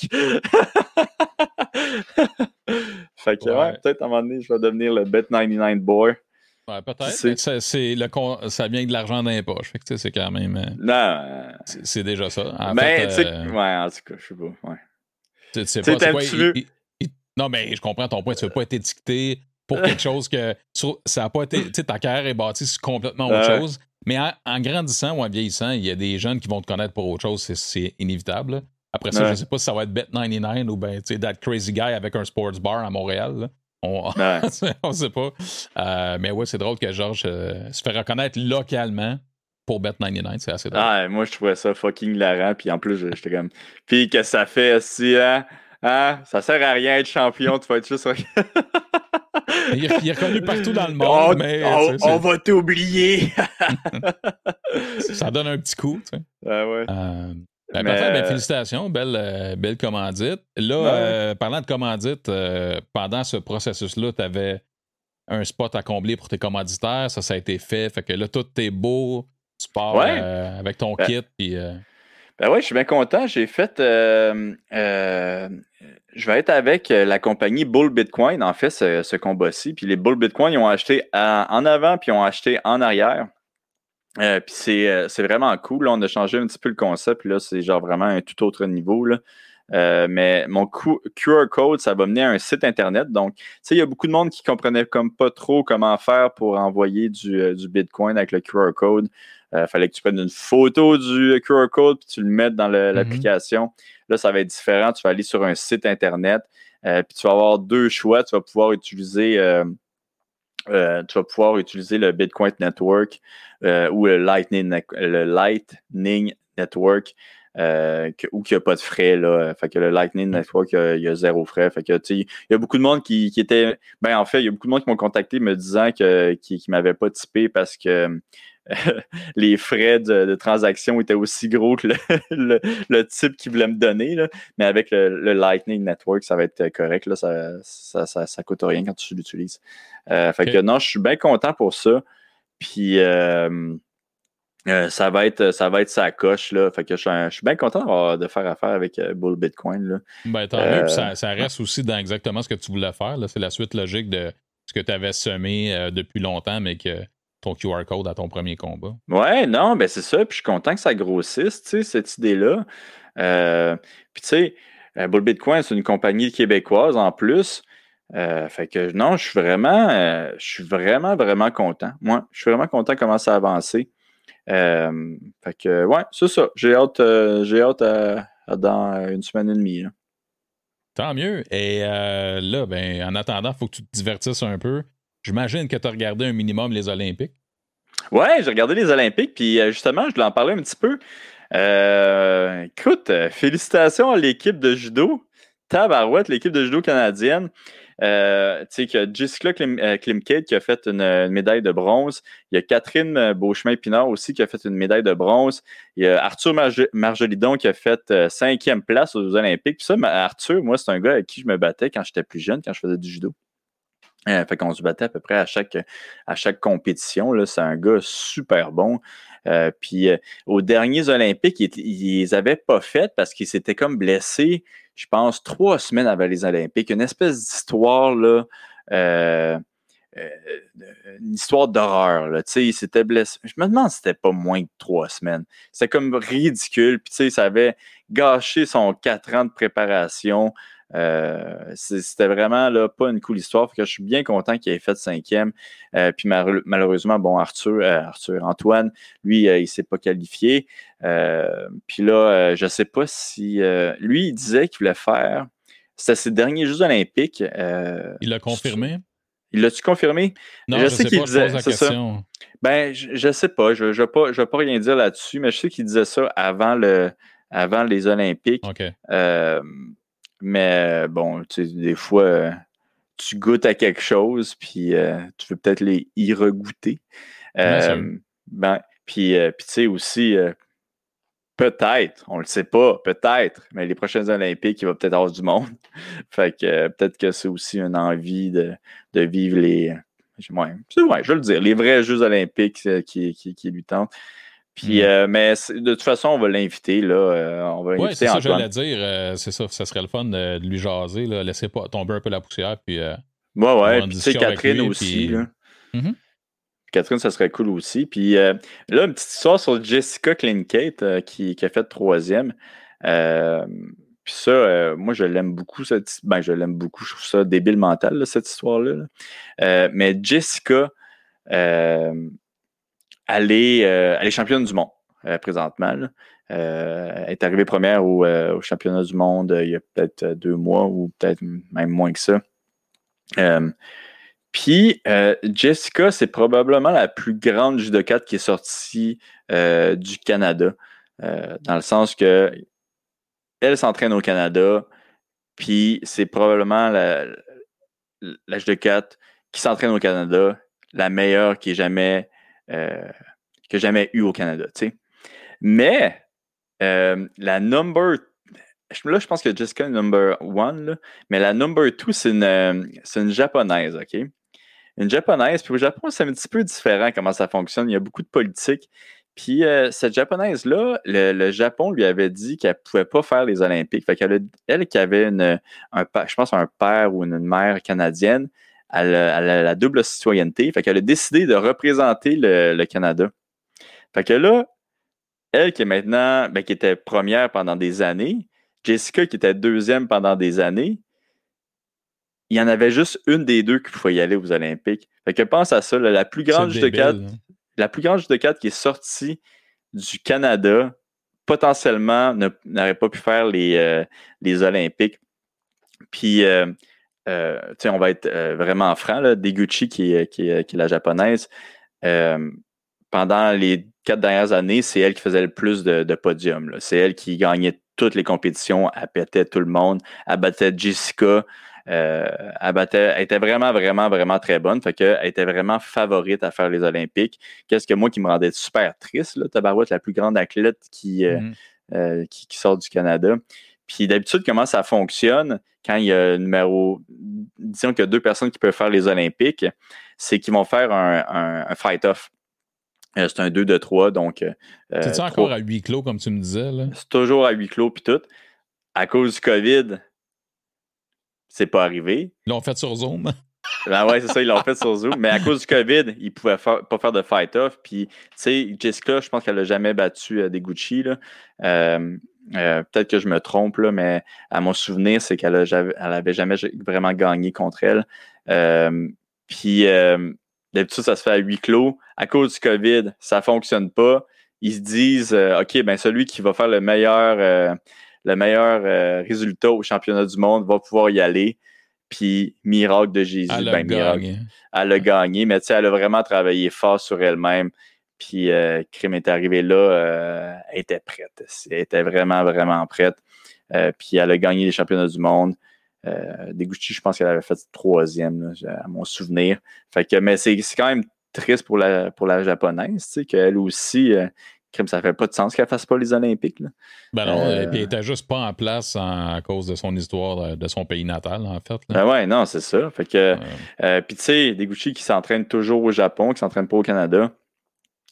fait que, ouais, peut-être à un moment donné, je vais devenir le Bet99 boy. Ouais, peut-être. C'est, le, ça vient de l'argent dans les poches. Fait que, c'est quand même. Euh, non. C'est, déjà ça. En mais, tu sais, euh, ouais, en tout cas, je sais pas. Ouais. Tu sais, pas, quoi, non, mais je comprends ton point. Tu veux pas être étiqueté pour quelque chose que ça n'a pas été. Tu sais, ta carrière est bâtie sur complètement autre chose. Mais en, grandissant ou en vieillissant, il y a des jeunes qui vont te connaître pour autre chose, c'est inévitable. Après ça, je ne sais pas si ça va être Bet99 ou ben, tu sais, That Crazy Guy avec un sports bar à Montréal. On ne sait pas. Euh, mais ouais, c'est drôle que Georges euh, se fait reconnaître localement pour Bet99. C'est assez drôle. Ah, moi, je trouvais ça fucking hilarant. Puis en plus, j'étais comme. Puis que ça fait aussi, hein, hein, ça sert à rien d'être champion, tu vas être juste. il, est, reconnu partout dans le monde, on, mais. On, va t'oublier. ça donne un petit coup, tu sais. Ah ouais. Euh, ben, ben, félicitations, belle, euh, belle commandite. Là, euh, parlant de commandite, pendant ce processus-là, tu avais un spot à combler pour tes commanditaires. Ça, ça a été fait. Fait que là, tout est beau. Tu pars avec ton ben kit. Puis, ben oui, je suis bien content. J'ai fait. Euh, euh, je vais être avec euh, la compagnie Bull Bitcoin, en fait, ce, combat-ci. Puis les Bull Bitcoin, ils ont acheté en avant, puis ils ont acheté en arrière. Puis c'est vraiment cool. on a changé un petit peu le concept. Puis là, c'est genre vraiment un tout autre niveau. Là. mais mon QR code, ça va mener à un site internet. Donc, tu sais, il y a beaucoup de monde qui comprenait comme pas trop comment faire pour envoyer du, du Bitcoin avec le QR code. Il euh, fallait que tu prennes une photo du QR code puis tu le mettes dans mhm. l'application. Là, ça va être différent. Tu vas aller sur un site Internet euh, puis tu vas avoir deux choix. Tu vas pouvoir utiliser. Euh, tu vas pouvoir utiliser le Bitcoin Network ou le Lightning, le Lightning Network ou qu'il n'y a pas de frais. Là. Fait que le Lightning Network, il y a, zéro frais. Fait que, il y a beaucoup de monde qui, qui était. Ben, en fait, il y a beaucoup de monde qui m'ont contacté me disant que, qu'ils ne m'avaient pas typé parce que les frais de, transaction étaient aussi gros que le, type qu'ils voulait me donner. Mais avec le, Lightning Network, ça va être correct. Là, ça, ça, coûte rien quand tu l'utilises. Euh, fait que non, je suis bien content pour ça. Puis euh, euh, ça va être ça va être sa coche. Là. Fait que je, suis bien content de faire affaire avec Bull Bitcoin. Là. Ben, tant mieux. Ça, ça, reste aussi dans exactement ce que tu voulais faire. C'est la suite logique de ce que tu avais semé depuis longtemps, mais que ton QR code à ton premier combat. Ouais, non, ben c'est ça. Puis je suis content que ça grossisse, tu sais, cette idée-là. Euh, puis tu sais, euh, Bull Bitcoin, c'est une compagnie québécoise en plus. Euh, fait que non, je suis vraiment, je suis vraiment, vraiment content. Moi, je suis vraiment content comment ça a avancé. fait que ouais, c'est ça. J'ai hâte, j'ai hâte dans une semaine et demie. Tant mieux. Et là, ben, en attendant, il faut que tu te divertisses un peu. J'imagine que tu as regardé un minimum les Olympiques. Ouais, j'ai regardé les Olympiques, puis euh, justement, je voulais en parler un petit peu. Euh, écoute, euh, félicitations à l'équipe de judo. Tabarouette, l'équipe de judo canadienne. Tu sais, qu'il y a Jessica Klim, qui a fait une, médaille de bronze. Il y a Catherine Beauchemin-Pinard aussi qui a fait une médaille de bronze. Il y a Arthur Marjolidon qui a fait cinquième place aux Olympiques. Puis ça, Arthur, moi, c'est un gars avec qui je me battais quand j'étais plus jeune, quand je faisais du judo. Euh, fait qu'on se battait à peu près à chaque, à chaque compétition. C'est un gars super bon. Euh, puis euh, aux derniers Olympiques, ils, les avaient pas fait parce qu'ils s'étaient comme blessés, je pense, trois semaines avant les Olympiques. Une espèce d'histoire, là, une histoire d'horreur. Il s'était blessé. Je me demande si c'était pas moins de trois semaines. C'était comme ridicule. Puis ça avait gâché son quatre ans de préparation. Euh, c'était vraiment là, pas une cool histoire. que je suis bien content qu'il ait fait cinquième. Euh, puis malheureusement, bon, Arthur, euh, Arthur Antoine, lui, il ne s'est pas qualifié. puis là, je ne sais pas si. lui, il disait qu'il voulait faire. C'était ses derniers Jeux olympiques. il l'a confirmé? Il l'a-tu confirmé? Non, je, sais, qu'il disait. Ça. Ben, je, ne sais pas. Je ne vais, pas, pas rien dire là-dessus, mais je sais qu'il disait ça avant, le, avant les Olympiques. OK. Mais bon, tu sais, des fois, euh, tu goûtes à quelque chose, puis euh, tu veux peut-être les y regoûter. Euh, ben, puis, tu sais aussi, peut-être, on le sait pas, peut-être, mais les prochaines Olympiques, il va peut-être avoir du monde. fait que peut-être que c'est aussi une envie de, vivre les. Ouais, je veux le dire, les vrais Jeux olympiques qui, qui, qui lui tentent. Puis, euh, mais de toute façon, on va l'inviter. là. Euh, on va ouais, c'est ça que j'allais dire. Euh, c'est ça, ça serait le fun de, lui jaser. Là. Laissez pas tomber un peu la poussière. Puis, ouais, ouais. Puis, tu sais, Catherine aussi. Mm-hmm. Catherine, ça serait cool aussi. Puis là, une petite histoire sur Jessica Klinkate qui, qui, a fait troisième. puis ça, moi, je l'aime beaucoup. Cette... Ben, je l'aime beaucoup. Je trouve ça débile mental, cette histoire-là. mais Jessica, elle est, euh, championne du monde euh, présentement. Euh, elle est arrivée première au, championnat du monde il y a peut-être deux mois ou peut-être même moins que ça. Puis Jessica, c'est probablement la plus grande judokate qui est sortie du Canada, dans le sens que elle s'entraîne au Canada, puis c'est probablement la, la judokate qui s'entraîne au Canada, la meilleure qui ait jamais euh, que jamais eu au Canada. Mais euh, la number Là, je pense que Jessica est number one, mais la number two, c'est une, euh, une japonaise, OK? Une japonaise, puis au Japon, c'est un petit peu différent comment ça fonctionne. Il y a beaucoup de politique. Puis cette japonaise-là, le, Japon lui avait dit qu'elle ne pouvait pas faire les Olympiques. Fait qu'elle, elle qui avait un, je pense un père ou une mère canadienne, elle a, la double citoyenneté. Fait qu'elle a décidé de représenter le, Canada. Fait que là, elle qui est maintenant, ben, qui était première pendant des années, Jessica qui était deuxième pendant des années, il y en avait juste une des deux qui pouvait y aller aux Olympiques. Fait que pense à ça, la plus grande judocate, hein. la plus grande judocate qui est sortie du Canada, potentiellement n'aurait pas pu faire les, euh, les Olympiques. Puis euh, euh, on va être euh, vraiment franc, là, Deguchi, qui est, qui, est, qui est la japonaise, euh, pendant les quatre dernières années, c'est elle qui faisait le plus de, de podiums. C'est elle qui gagnait toutes les compétitions, elle pétait tout le monde, elle battait Jessica, elle, battait, elle était vraiment, vraiment, vraiment très bonne. Fait qu'elle était vraiment favorite à faire les Olympiques. Qu'est-ce que moi qui me rendait super triste, là, Tabarouette, la plus grande athlète qui, qui, qui, sort du Canada. Puis d'habitude, comment ça fonctionne quand il y a numéro, disons qu'il y a deux personnes qui peuvent faire les Olympiques, c'est qu'ils vont faire un, fight-off. Euh, c'est un 2 de 3, donc. Euh, c'est encore à huis clos, comme tu me disais? C'est toujours à huis clos, puis tout. À cause du COVID, c'est pas arrivé. Ils l'ont fait sur Zoom. Ben ouais, c'est ça, ils l'ont fait sur Zoom. Mais à cause du COVID, ils pouvaient pas faire de fight-off. Puis, tu sais, Jessica, je pense qu'elle n'a jamais battu euh, des Gucci. Là. Euh, peut-être que je me trompe, là, mais à mon souvenir, c'est qu'elle n'avait jamais vraiment gagné contre elle. Euh, puis euh, d'habitude, ça se fait à huis clos. À cause du COVID, ça ne fonctionne pas. Ils se disent OK, ben celui qui va faire le meilleur, le meilleur résultat au championnat du monde va pouvoir y aller. Puis, miracle de Jésus, elle ben, miracle. Elle a gagné, mais tu sais, elle a vraiment travaillé fort sur elle-même. Puis euh, Crime est arrivé là, euh, elle était prête. Elle était vraiment, vraiment prête. Euh, puis elle a gagné les championnats du monde. Euh, Deguchi, je pense qu'elle avait fait troisième, à mon souvenir. Fait que, mais c'est quand même triste pour la, pour la japonaise, tu sais, qu'elle aussi, euh, ça fait pas de sens qu'elle fasse pas les Olympiques. Là. Ben non, et puis elle était juste pas en place à cause de son histoire de son pays natal, en fait. Ben ouais, non, c'est ça. Fait que, puis tu sais, Deguchi qui s'entraîne toujours au Japon, qui s'entraîne pas au Canada.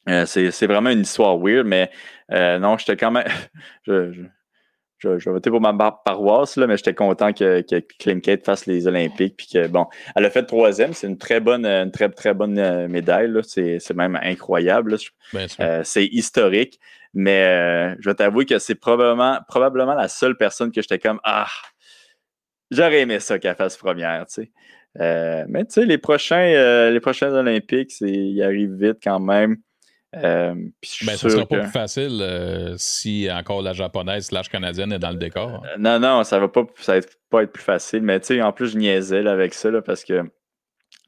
C'est vraiment une histoire weird, mais non, j'étais quand même. je, je, je, vais voter pour ma paroisse, là, mais j'étais content que, que fasse les Olympiques. Puis que, bon, elle a fait troisième. C'est une très bonne, une très, très bonne euh, médaille. C'est, même incroyable. Euh, c'est historique. Mais euh, je vais t'avouer que c'est probablement, probablement la seule personne que j'étais comme Ah, j'aurais aimé ça qu'elle fasse première. mais tu sais, les prochains, les prochains Olympiques, ils arrivent vite quand même. Euh, ben, ce sera pas plus facile euh, si encore la japonaise slash canadienne est dans le décor. Euh, non, non, ça va pas, ça va pas être plus facile. Mais tu sais, en plus, je niaisais avec ça parce que tu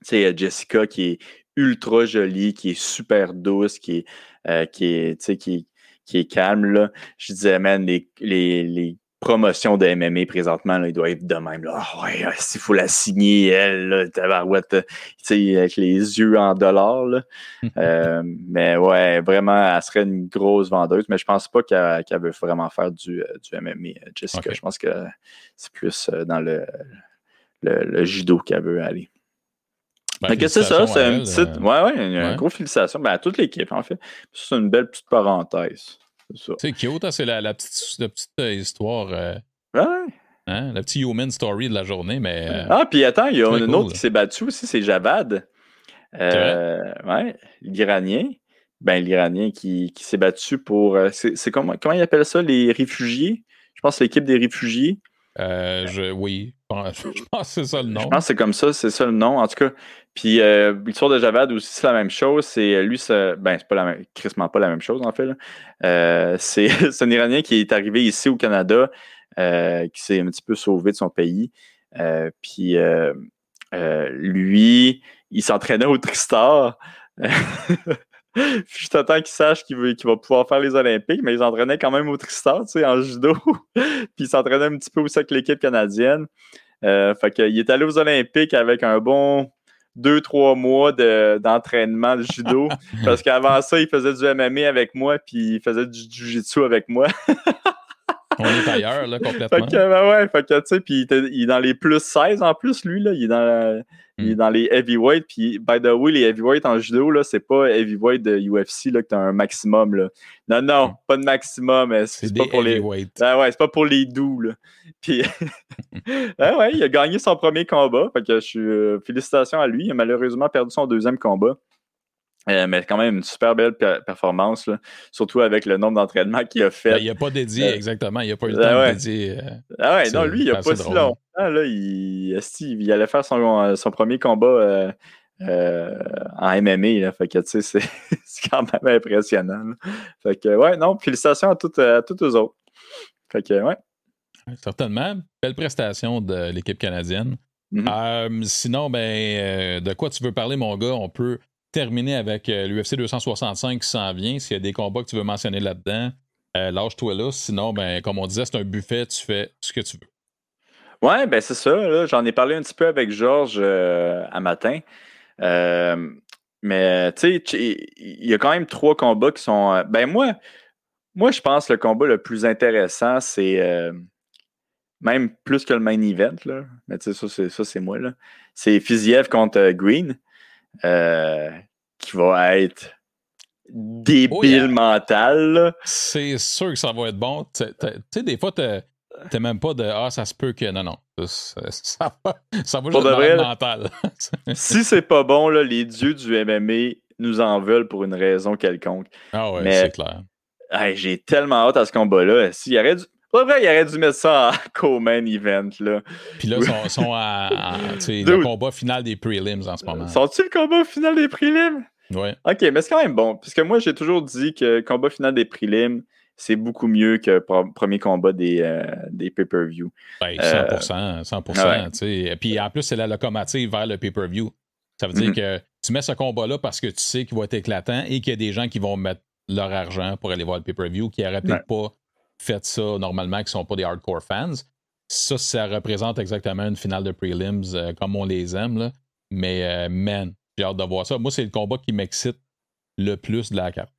sais, Jessica qui est ultra jolie, qui est super douce, qui est, qui est, qui, qui est calme. Là. Je disais, man, les, les promotion de MMA présentement, là, il doit être de même. Là. Oh, ouais, s'il faut la signer, elle, là, tabarouette, avec les yeux en dollars. Là. euh, mais ouais, vraiment, elle serait une grosse vendeuse, mais je pense pas qu'elle veut vraiment faire du, euh, du MMA, euh, Jessica. Je pense que c'est plus euh, dans le, le, judo qu'elle veut aller. Ben, c'est ça, c'est une petite. Ouais, ouais, une, ouais. grosse félicitation ben, à toute l'équipe, en fait. C'est une belle petite parenthèse. C'est cute, hein, c'est la, petite, petite euh, histoire. Euh, ouais. Hein, la petite human story de la journée, mais. Euh, ah, puis attends, il y a une autre qui s'est battue aussi, c'est Javad. ouais, l'Iranien. Ben, l'Iranien qui, qui s'est battu pour. C'est comment, comment il appelle ça, les réfugiés? Je pense l'équipe des réfugiés. Euh, je, oui, je pense que c'est ça le nom. Je pense que c'est comme ça, c'est ça le nom. En tout cas, puis euh, l'histoire de Javad aussi, c'est la même chose. C'est lui, ben, c'est pas la même, crissement pas la même chose en fait. Euh, c'est un Iranien qui est arrivé ici au Canada, qui s'est un petit peu sauvé de son pays. puis lui, il s'entraînait au Tristar. je t'attends qu'il sache qu'il va pouvoir faire les Olympiques, mais il s'entraînait quand même au Tristar, tu sais, en judo. puis il s'entraînait un petit peu aussi avec l'équipe canadienne. Euh, fait qu'il est allé aux Olympiques avec un bon deux, trois mois d'entraînement de, judo. parce qu'avant ça, il faisait du MMA avec moi, puis il faisait du jiu-jitsu avec moi. On est ailleurs, là, complètement. Fait que, ben ouais, fait que, tu sais, puis il, est dans les plus 16 en plus, lui, là. Il est dans, il est hmm. dans les heavyweights. Puis, by the way, les heavyweights en judo, là, c'est pas heavyweight de UFC, là, que t'as un maximum, là. Non, non, hmm. pas de maximum. C'est pas pour les. Ah ouais, c'est pas pour les doux, là. Puis, ah ouais, il a gagné son premier combat. Fait que je suis. Euh, félicitations à lui. Il a malheureusement perdu son deuxième combat. Euh, mais quand même une super belle performance, surtout avec le nombre d'entraînements qu'il a fait. Ben, il n'a pas dédié, euh, exactement. Il n'a pas eu le ah temps de dédier. Euh, ah ouais, non, lui, il n'a pas si longtemps. Là, il, il, allait faire son, son premier combat en MMA. Là, fait que, tu sais, c'est quand même impressionnant. Fait que, ouais, non, félicitations à toutes, à toutes les autres. Fait que, ouais. Certainement. Belle prestation de l'équipe canadienne. Mm-hmm. sinon, ben, de quoi tu veux parler, mon gars? On peut terminer avec euh, l'UFC 265 qui s'en vient. S'il y a des combats que tu veux mentionner là-dedans, euh, lâche-toi là. Sinon, ben, comme on disait, c'est un buffet, tu fais ce que tu veux. Ouais, ben c'est ça. J'en ai parlé un petit peu avec Georges euh, à matin. mais tu sais, il y a quand même trois combats qui sont. ben moi, moi, je pense que le combat le plus intéressant, c'est même plus que le main event. Là. Mais tu sais, ça, c'est moi. C'est Fiziev contre Green. Euh, qui va être débile mental. C'est sûr que ça va être bon. Tu sais, des fois, t'es même pas de Ah, ça se peut que. Non, non. Ça, va, ça va juste être mental. si c'est pas bon, là, les dieux du MMA nous en veulent pour une raison quelconque. Ah ouais, c'est clair. J'ai tellement hâte à ce combat-là. S'il y aurait du. Pas vrai, il aurait dû mettre ça en co-main event. Là. Puis là, ils sont, à, le combat final des prelims en ce moment. Sont-ils le combat final des prelims? Oui. OK, mais c'est quand même bon. Parce que moi, j'ai toujours dit que le combat final des prelims, c'est beaucoup mieux que le premier combat des, euh, des pay-per-view. Ben, 100%. 100%. Et Puis en plus, c'est la locomotive vers le pay-per-view. Ça veut dire mm-hmm. que tu mets ce combat-là parce que tu sais qu'il va être éclatant et qu'il y a des gens qui vont mettre leur argent pour aller voir le pay-per-view qui n'auraient peut-être pas fait ça normalement qui sont pas des hardcore fans. ça, ça représente exactement une finale de prelims comme on les aime. Là. Mais, man, j'ai hâte de voir ça. Moi, c'est le combat qui m'excite le plus de la carte.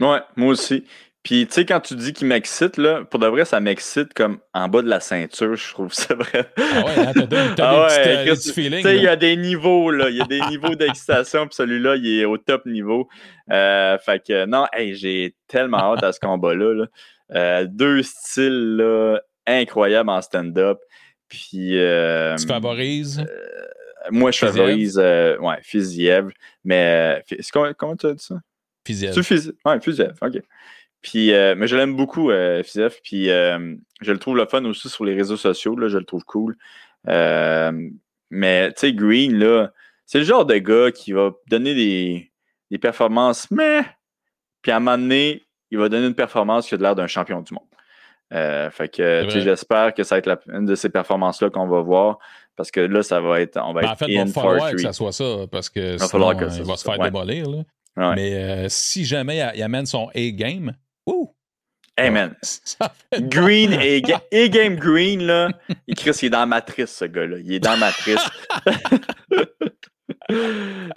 Ouais, moi aussi. Puis, tu sais, quand tu dis qu'il m'excite, là, pour de vrai, ça m'excite comme en bas de la ceinture, je trouve ça vrai. Ah ouais, hein, t'as, ah ouais, des, petits, Tu sais, il y a des niveaux, là. Il y a des niveaux d'excitation, puis celui-là, il est au top niveau. Euh, fait que, non, hey, j'ai tellement hâte à ce combat-là. Euh, deux styles, là, incroyables en stand-up. Puis. Euh, tu favorises? moi, je favorise, ouais, Fiziev. Mais, comment, tu as dit ça? Fiziev. Ouais, Fiziev, OK. Puis, euh, mais je l'aime beaucoup, euh, Puis, euh, je le trouve le fun aussi sur les réseaux sociaux. Là, je le trouve cool. Euh, mais, tu sais, Green, là, c'est le genre de gars qui va donner des, des performances, mais, puis à un moment donné, il va donner une performance qui a l'air d'un champion du monde. fait que, j'espère que ça va être la, une de ces performances-là qu'on va voir. Parce que là, ça va être. On va ben, en fait, il va falloir que ça soit ça. Parce que sinon, que il va se faire démolir. Là. Mais si jamais il amène son A-game, Wouh! Hey man, Green et, Game Green, là, il Chris, il est dans la matrice, ce gars-là. Il est dans la matrice.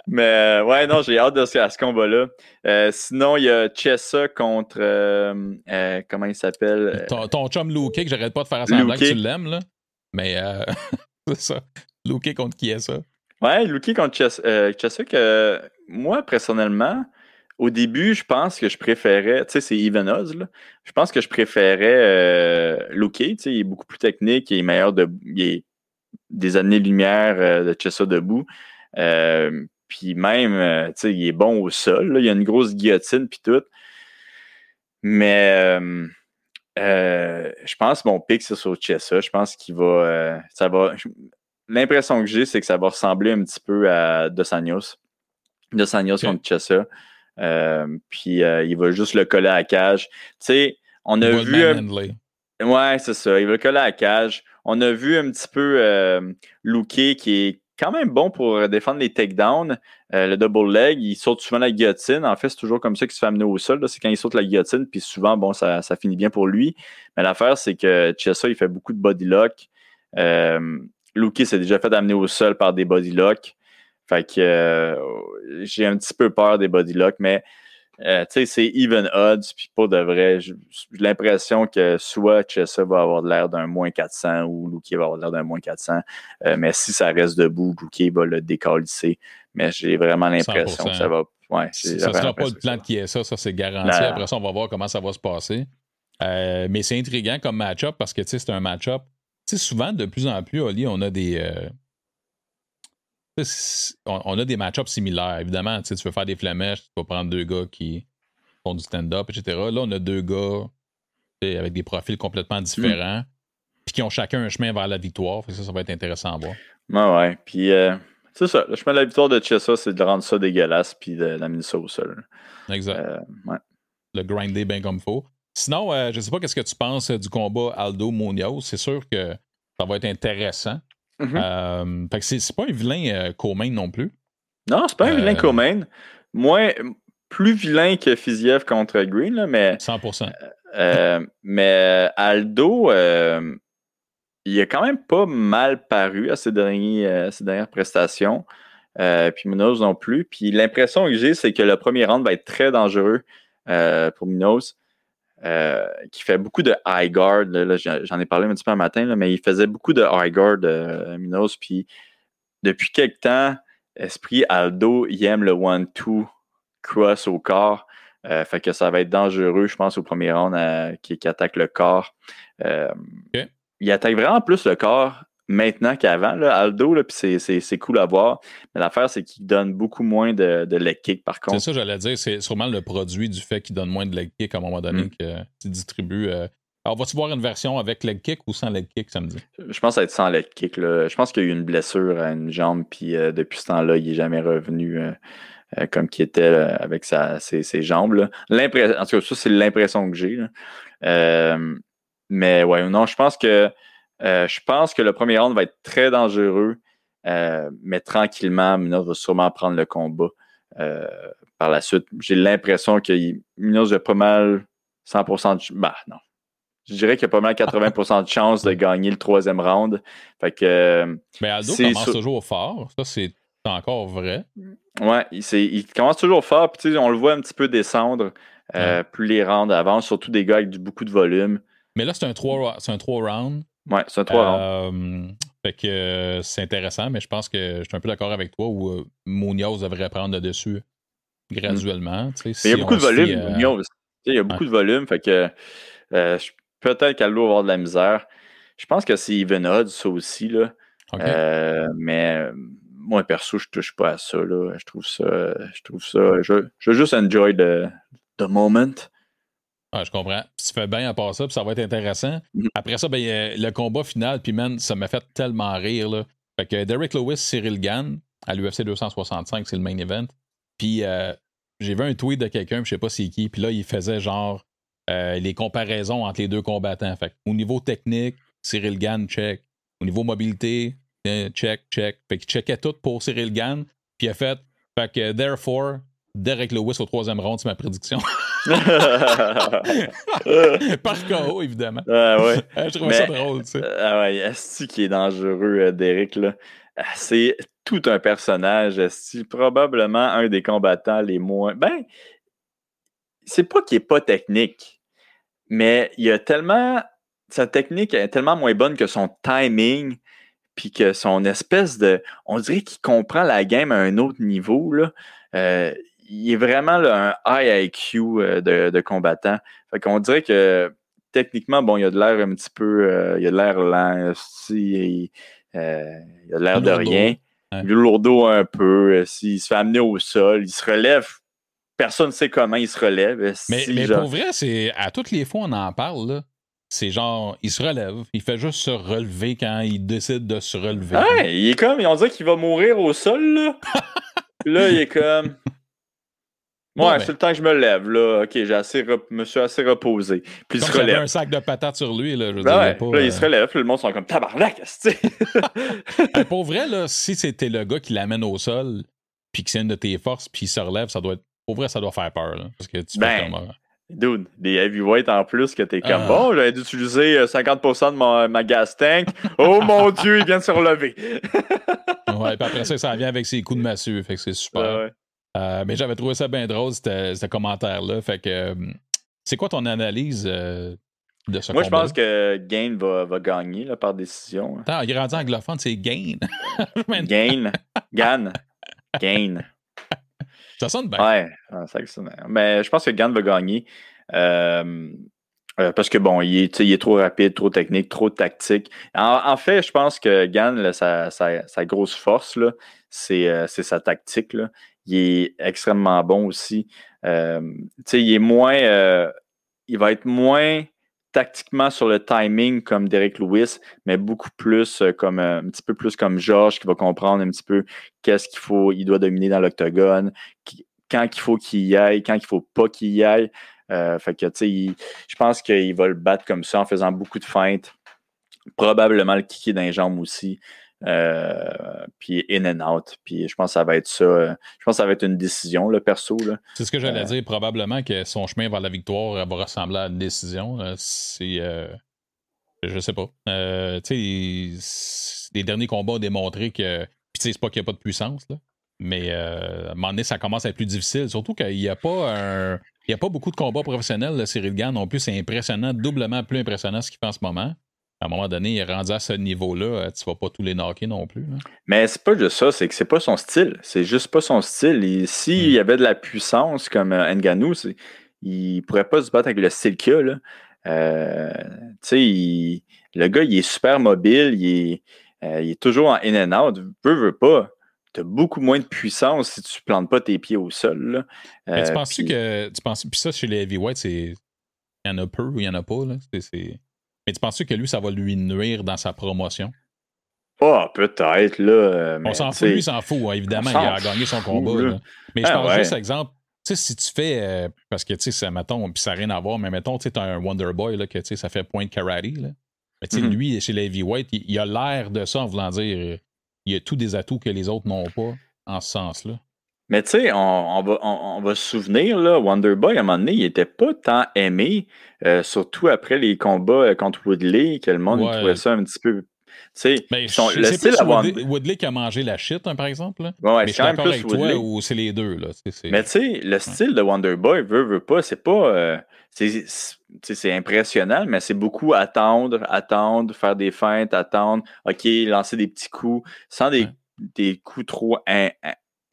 Mais ouais, non, j'ai hâte de ce, à ce combat-là. Euh, sinon, il y a Chessa contre. Euh, euh, comment il s'appelle? Ton, ton, chum Luke, que j'arrête pas de faire semblant que tu l'aimes, là. Mais c'est ça. Luke contre qui est ça? Ouais, Luke contre Chessa. Chessa, que moi, personnellement, au début, je pense que je préférais, tu sais, c'est Even Oz, là. Je pense que je préférais euh, Luke, tu sais, il est beaucoup plus technique, il est meilleur de. Il est des années-lumière euh, de Chessa debout. Euh, puis même, euh, tu sais, il est bon au sol, là. il y a une grosse guillotine, puis tout. Mais je pense que mon pic, c'est sur Chessa. Je pense qu'il va. ça va. L'impression que j'ai, c'est que ça va ressembler un petit peu à Dos Anjos. Dos Anjos contre Chessa. Euh, puis euh, il va juste le coller à la cage. Tu sais, on a vu. Ouais, c'est ça. Il va le coller à la cage. On a vu un petit peu euh, qui est quand même bon pour défendre les takedowns. Euh, le double leg, il saute souvent la guillotine. En fait, c'est toujours comme ça qu'il se fait amener au sol. C'est quand il saute la guillotine, puis souvent, bon, ça, finit bien pour lui. Mais l'affaire, c'est que Chessa, il fait beaucoup de body lock. Euh, s'est déjà fait amener au sol par des body lock. Fait que euh, j'ai un petit peu peur des body lock, mais euh, tu sais, c'est even odds, puis pas de vrai. J'ai l'impression que soit Chessa va avoir l'air d'un moins 400 ou Luki va avoir l'air d'un moins 400. Euh, mais si ça reste debout, Luki va le décalisser. Mais j'ai vraiment l'impression que ça va. Ouais, ça ne sera pas le plan qui est ça, ça c'est garanti. Après ça, on va voir comment ça va se passer. mais c'est intriguant comme match-up parce que c'est un match-up. Souvent, de plus en plus, Oli, on a des on, a des match-ups similaires. Évidemment, tu veux faire des flamèches, tu vas prendre deux gars qui font du stand-up, etc. Là, on a deux gars avec des profils complètement différents, puis qui ont chacun un chemin vers la victoire. ça, ça va être intéressant à voir. Ouais, ouais. Puis, euh, c'est ça. Le chemin de la victoire de Chessa, c'est de rendre ça dégueulasse, puis de l'amener ça au sol. Exact. Euh, ouais. Le grinder bien comme il faut. Sinon, euh, je ne sais pas qu'est-ce que tu penses du combat Aldo Munoz. C'est sûr que ça va être intéressant. Euh, c'est pas un vilain euh, non plus. Non, c'est pas un vilain euh, Comain. Moins, plus vilain que Fiziev contre Green, là, mais. 100%. Euh, mais Aldo, il a quand même pas mal paru à ses, derniers, ses dernières prestations. puis Munoz non plus. Puis l'impression que j'ai, c'est que le premier round va être très dangereux pour Munoz. Euh, qui fait beaucoup de high guard. J'en ai parlé un petit peu un matin, mais il faisait beaucoup de high guard, euh, Minos. Puis depuis quelque temps, Esprit Aldo, il aime le one-two cross au corps. Euh, fait que ça va être dangereux, je pense, au premier round qui, attaque le corps. Il attaque vraiment plus le corps maintenant qu'avant. Aldo, puis c'est cool à voir. Mais l'affaire, c'est qu'il donne beaucoup moins de, de leg kick, par contre. C'est ça, j'allais dire. C'est sûrement le produit du fait qu'il donne moins de leg kick à un moment donné mm. qu'il distribue. Euh. Alors, vas-tu voir une version avec leg kick ou sans leg kick samedi? Je pense être sans leg kick. Je pense qu'il y a eu une blessure à une jambe, puis euh, depuis ce temps-là, il n'est jamais revenu. Euh, comme qu'il était avec sa, ses, jambes. En tout cas, ça, c'est l'impression que j'ai. mais ouais, non, je pense que euh, je pense que le premier round va être très dangereux, euh, mais tranquillement, Munoz va sûrement prendre le combat euh, par la suite. J'ai l'impression que Munoz a pas mal 100% de... Bah non. Je dirais qu'il a pas mal 80% de chances de gagner le troisième round. Fait que. Mais Aldo commence toujours fort. Ça, c'est encore vrai. Ouais, il, il commence toujours fort. Puis, on le voit un petit peu descendre plus les rounds avancent, surtout des gars avec beaucoup de volume. Mais là, c'est un 3 c'est un round. Ouais, c'est un 3 round. Euh, fait que euh, c'est intéressant, mais je pense que je suis un peu d'accord avec toi où Munoz devrait prendre le dessus graduellement. il y a beaucoup de volume, Munoz. Il y a beaucoup de volume, fait que peut-être qu'Aldo va avoir de la misère. Je pense que c'est Even Odds, ça aussi. Là. mais moi, perso, je touche pas à ça. Là. Je trouve ça. Je trouve ça. Je, je veux juste enjoy the, the moment. Ah, je comprends. tu fais bien à part ça, puis ça va être intéressant. Mm-hmm. Après ça, ben, le combat final, puis man, ça m'a fait tellement rire. Là. Fait que Derek Lewis, Cyril Gann, à l'UFC 265, c'est le main event. Puis euh, j'ai vu un tweet de quelqu'un, je sais pas c'est qui, puis là, il faisait genre euh, les comparaisons entre les deux combattants. Fait au niveau technique, Cyril Gann, check. Au niveau mobilité, euh, check, check. Fait qu'il checkait tout pour Cyril Gann, puis il a fait, fait que therefore, Derek Lewis au troisième round, c'est ma prédiction. Par KO, évidemment. Ah ouais. Je trouve ça drôle, tu sais. Ah ouais, Esti qui est dangereux, euh, Derek, là. Ah, c'est tout un personnage, Esti. Probablement un des combattants les moins. Ben, c'est pas qu'il est pas technique, mais il a tellement. Sa technique est tellement moins bonne que son timing, puis que son espèce de. On dirait qu'il comprend la game à un autre niveau, là. Euh, il est vraiment un high IQ euh, de, combattant. Fait qu'on dirait que techniquement, bon, il a de l'air un petit peu. Euh, il a de l'air lent, il, euh, il a de l'air de rien. Il est lourdeau un peu. S'il se fait amener au sol, il se relève. Personne ne sait comment il se relève. Mais, pour vrai, c'est à toutes les fois on en parle, c'est genre, il se relève. Il fait juste se relever quand il décide de se relever. Ouais, il est comme, on dirait qu'il va mourir au sol, là. là, il est comme. Ouais, c'est le temps que je me lève, là. OK, j'ai assez me suis assez reposé. Puis il se relève. un sac de patates sur lui, là. Je ben pas, là, il se euh, relève, puis le monde sont comme tabarnak, sais. pour vrai, là, si c'était le gars qui l'amène au sol, puis que c'est une de tes forces, puis il se relève, ça doit être. Pour vrai, ça doit faire peur, là. Parce que tu ben, comme. Dude, des heavyweights en plus que t'es comme ah. bon, j'avais d'utiliser 50% de ma, gas tank. Oh mon dieu, il vient de se relever. ouais, puis après ça, ça vient avec ses coups de massue, fait que c'est super. ouais. Euh, mais j'avais trouvé ça bien drôle, ce commentaire-là. Fait que euh, c'est quoi ton analyse euh, de ce Moi, je pense que Gain va, gagner là, par décision. Attends, il est rendu anglophone, c'est Gain. Gain. Gan. Gain. Ça sonne bien. Ouais, ça sonne Mais je pense que Gan va gagner. parce que bon, il est, il est, trop rapide, trop technique, trop tactique. En, fait, je pense que Gann, sa, sa, grosse force, c'est sa tactique. Là il est extrêmement bon aussi. Euh, il est moins. Euh, il va être moins tactiquement sur le timing comme Derek Lewis, mais beaucoup plus euh, comme un petit peu plus comme Georges qui va comprendre un petit peu qu'est-ce qu'il faut, il doit dominer dans l'octogone, quand il faut qu'il y aille, quand il faut pas qu'il y aille. fait que, je pense qu'il va le battre comme ça en faisant beaucoup de feintes. Probablement le kicker d'un jambe aussi. Euh, puis in and out. Puis je pense que ça va être ça. Euh, je pense que ça va être une décision, le perso. C'est ce que j'allais euh, dire. Probablement que son chemin vers la victoire va ressembler à une décision. C'est. je sais pas. les derniers combats ont démontré que. Puis c'est pas qu'il n'y a pas de puissance, là. Mais à un moment donné, ça commence à être plus difficile. Surtout qu'il n'y a pas un. Il n'y a pas beaucoup de combats professionnels, le Cyril Gann non plus. C'est impressionnant, doublement plus impressionnant ce qu'il fait en ce moment à un moment donné, il est rendu à ce niveau-là, euh, tu vas pas tous les knocker non plus. Mais c'est pas juste ça, c'est que c'est pas son style. C'est juste pas son style. S'il hmm. y avait de la puissance comme euh, Nganou, il pourrait pas se battre avec le style qu'il a. Là. Euh, le gars, il est super mobile, il est, toujours en in and out. Veux, veux pas. Tu as beaucoup moins de puissance si tu plantes pas tes pieds au sol. Mais tu penses-tu que. Tu penses, puis ça, chez les heavyweights, c'est. Il y en a peu ou il y en a pas. Là? C'est, mais tu penses que lui, ça va lui nuire dans sa promotion? Ah, peut-être, là. Euh, on s'en fout, lui, il s'en fout, hein, évidemment, il a gagné son combat. Mais je ah, pense juste, exemple, tu sais, si tu fais, euh, parce que, tu sais, mettons, puis ça n'a rien à voir, mais mettons, tu sais, un Wonder Boy, là, que, tu sais, ça fait point karate, là. Mais, tu sais, mm-hmm. lui, chez les heavyweight, il, il a l'air de ça en voulant dire, il a tous des atouts que les autres n'ont pas, en ce sens-là. Mais tu sais, on, va, on, va se souvenir, là, Wonderboy, à un moment donné, il n'était pas tant aimé, euh, surtout après les combats euh, contre Woodley, que le monde trouvait ça un petit peu. Sais, ben, le style Woodley, Woodley, qui a mangé la shit, hein, par exemple. Là. Ouais, mais c'est quand même plus avec Toi, ou c'est les deux. Là. Mais tu sais, le style de Wonderboy, veut, veut pas, c'est pas. Euh, c'est impressionnant, mais c'est beaucoup attendre, attendre, faire des feintes, attendre, OK, lancer des petits coups, sans des, des coups trop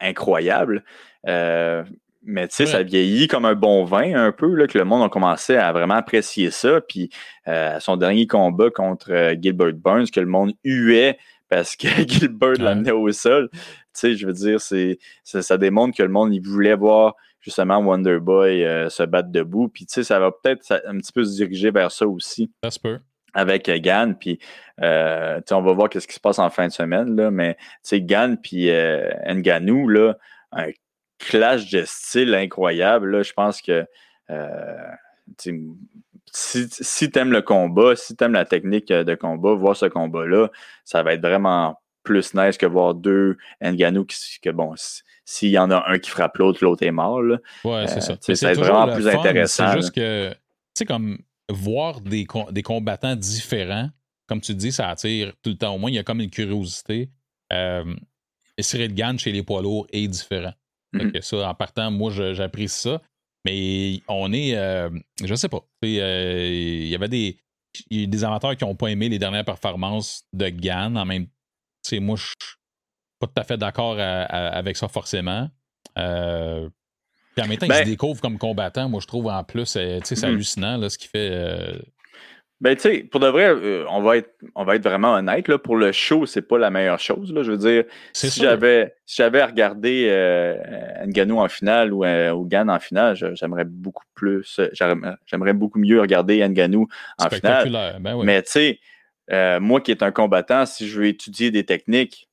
incroyable. Euh, mais tu sais, ça vieillit comme un bon vin un peu, là, que le monde a commencé à vraiment apprécier ça. Puis euh, son dernier combat contre euh, Gilbert Burns, que le monde huait parce que Gilbert l'amenait au sol. Tu sais, je veux dire, c'est, ça, démontre que le monde, il voulait voir justement Wonder Boy se battre debout. Puis tu sais, ça va peut-être un petit peu se diriger vers ça aussi. Ça se peut avec euh, Gann. Puis, euh, on va voir qu'est-ce qui se passe en fin de semaine. Là, mais Gann puis euh, Nganou, là, un clash de style incroyable. Là, je pense que si, si tu aimes le combat, si tu aimes la technique de combat, voir ce combat-là, ça va être vraiment plus nice que voir deux Nganou qui, que bon, s'il y en a un qui frappe l'autre, l'autre est mort. Là. Ouais, c'est ça. être vraiment plus intéressant. C'est juste que, tu sais, comme voir des, des, combattants différents, comme tu dis, ça attire tout le temps. Au moins, il y a comme une curiosité. Euh, Cyril Gann chez les poids lourds est différent. Mm-hmm. ça, en partant, moi, j'apprécie ça. Mais on est, euh, je sais pas. Euh, il y avait des, des amateurs qui n'ont pas aimé les dernières performances de Gann. En même temps, moi, je suis pas tout à fait d'accord avec ça forcément. Euh, puis en même temps, il se ben découvre comme combattant. Moi, je trouve en plus, c'est mm-hmm. hallucinant là, ce qu'il fait. Euh. Ben, tu sais, pour de vrai, euh, on, va être, on va être vraiment honnête. Là, pour le show, c'est pas la meilleure chose. Là, je veux dire, si j'avais, si j'avais regardé euh, Nganou en finale ou, ou Gann en finale, j'aimerais beaucoup plus, j'aimerais beaucoup mieux regarder Nganou en finale. Ben Mais tu sais, moi qui est un combattant, si je veux étudier des techniques,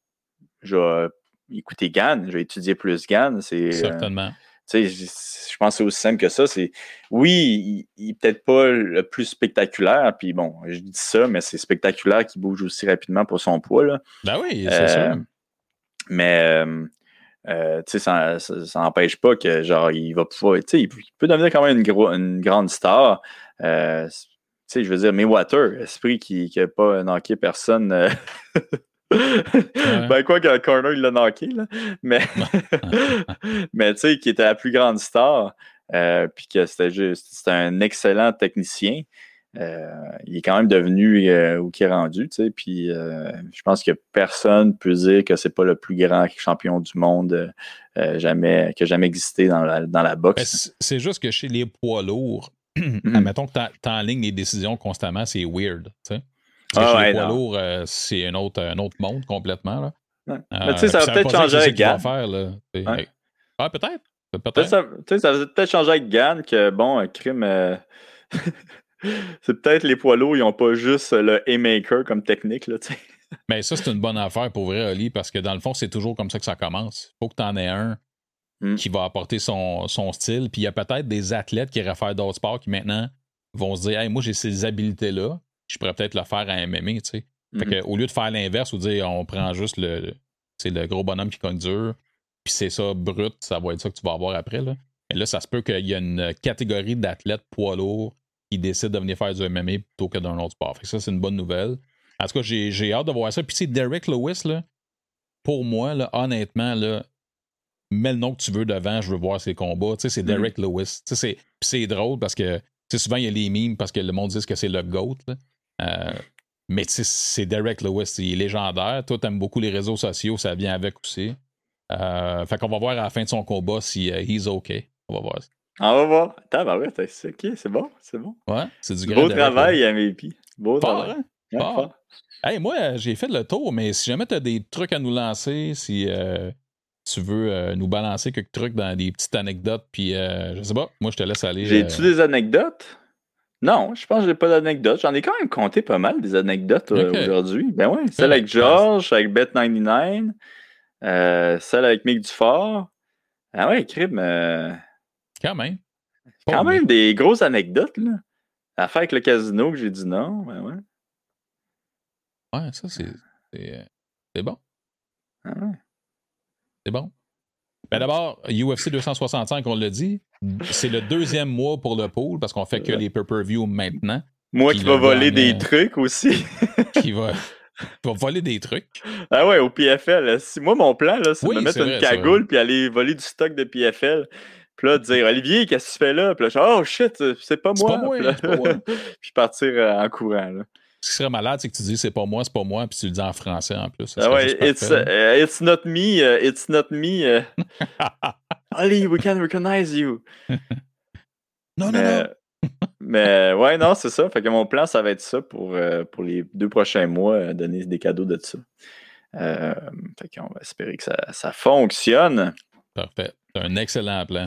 je vais écouter Gann, je vais étudier plus Gann. Certainement je pense que c'est aussi simple que ça. C'est oui, il, n'est peut-être pas le plus spectaculaire, puis bon, je dis ça, mais c'est spectaculaire qu'il bouge aussi rapidement pour son poids. Là. Ben oui, c'est. Euh, mais euh, euh, ça n'empêche pas que genre il va pouvoir. Il peut devenir quand même une, une grande star. je veux dire, Maywater, esprit qui n'a pas knocké personne ben, quoi que corner, il l'a knocké, là. Mais, mais tu sais, qui était la plus grande star, euh, puis que c'était juste, c'était un excellent technicien. Euh, il est quand même devenu euh, où il est rendu, tu sais, puis je pense que personne peut dire que c'est pas le plus grand champion du monde jamais, qui a jamais existé dans la, dans la boxe. C'est juste que chez les poids lourds, mm-hmm. admettons que tu en ligne les décisions constamment, c'est weird, tu sais. Ah, les poids lourds, euh, c'est un autre, un autre monde complètement. Là. Euh, mais tu sais, ça va peut-être changer avec Gann. Faire. Ah, peut-être. Peut-être. Ça, ça va peut-être changer avec Gann que, bon, un crime. Euh, c'est peut-être les poids lourds, ils n'ont pas juste le A-maker comme technique. Là, Mais ça, c'est une bonne affaire pour vrai, Oli, parce que dans le fond, c'est toujours comme ça que ça commence. Il faut que tu en aies un hmm. qui va apporter son, son style. Puis il y a peut-être des athlètes qui réfèrent d'autres sports qui maintenant vont se dire Hey, moi, j'ai ces habiletés-là je pourrais peut-être le faire à MMA, tu sais. Fait mm-hmm. au lieu de faire l'inverse ou dire on prend juste le, le gros bonhomme qui cogne dur, puis c'est ça brut, ça va être ça que tu vas avoir après. Là. Mais là, ça se peut qu'il y a une catégorie d'athlètes poids lourds qui décident de venir faire du MMA plutôt que d'un autre sport. Fait que ça, c'est une bonne nouvelle. En tout cas, j'ai hâte de voir ça. Puis c'est Derek Lewis, là, pour moi, là, honnêtement, là, mets le nom que tu veux devant, je veux voir ses combats. Tu sais, c'est mm-hmm. Derek Lewis. Tu sais, c'est drôle parce que souvent, il y a les mimes parce que le monde dit que c'est le GOAT. Là. Euh, mais c'est Derek Lewis, il est légendaire. Toi, t'aimes beaucoup les réseaux sociaux, ça vient avec aussi. Euh, fait qu'on va voir à la fin de son combat si euh, he's OK. On va voir. On va voir. Attends, bah ouais, OK, c'est bon, c'est bon? Ouais, c'est du Beau travail, MVP. Beau travail. Hein? Hey, moi, j'ai fait le tour, mais si jamais tu as des trucs à nous lancer, si tu veux nous balancer quelques trucs dans des petites anecdotes, puis je sais pas, moi, je te laisse aller. J'ai-tu des anecdotes? Non, je pense que j'ai pas d'anecdotes. J'en ai quand même compté pas mal des anecdotes euh, aujourd'hui. Ben oui, celle avec George, avec Bet99, euh, celle avec Mick Dufort. Ah ouais, crime. Euh, quand même. quand même des grosses anecdotes, là. L'affaire avec le casino que j'ai dit non, ben ouais. Ouais, ça, c'est. C'est bon. Ah ouais. C'est bon. Ben d'abord, UFC 265, on l'a dit, c'est le deuxième mois pour le pool parce qu'on fait que les pay-per-view maintenant. Moi qui va voler des trucs aussi. qui va. va voler des trucs. Ah ouais, au PFL. Moi, mon plan, c'est de me mettre une cagoule puis aller voler du stock de PFL. Puis là, dire Olivier, qu'est-ce que tu fais là? Puis là, je oh shit, c'est pas moi. Pas moi, pas moi. puis partir euh, en courant. Là. Ce qui serait malade, c'est que tu dis c'est pas moi, c'est pas moi, puis tu le dis en français en plus. Ah ouais, it's, uh, it's, not me, uh, it's not me. Uh. Ali, we can recognize you. non, non, non. mais ouais, non, c'est ça. Fait que mon plan, ça va être ça pour, euh, pour les deux prochains mois, euh, donner des cadeaux de ça. Euh, fait qu'on va espérer que ça, ça fonctionne. Parfait. C'est un excellent plan.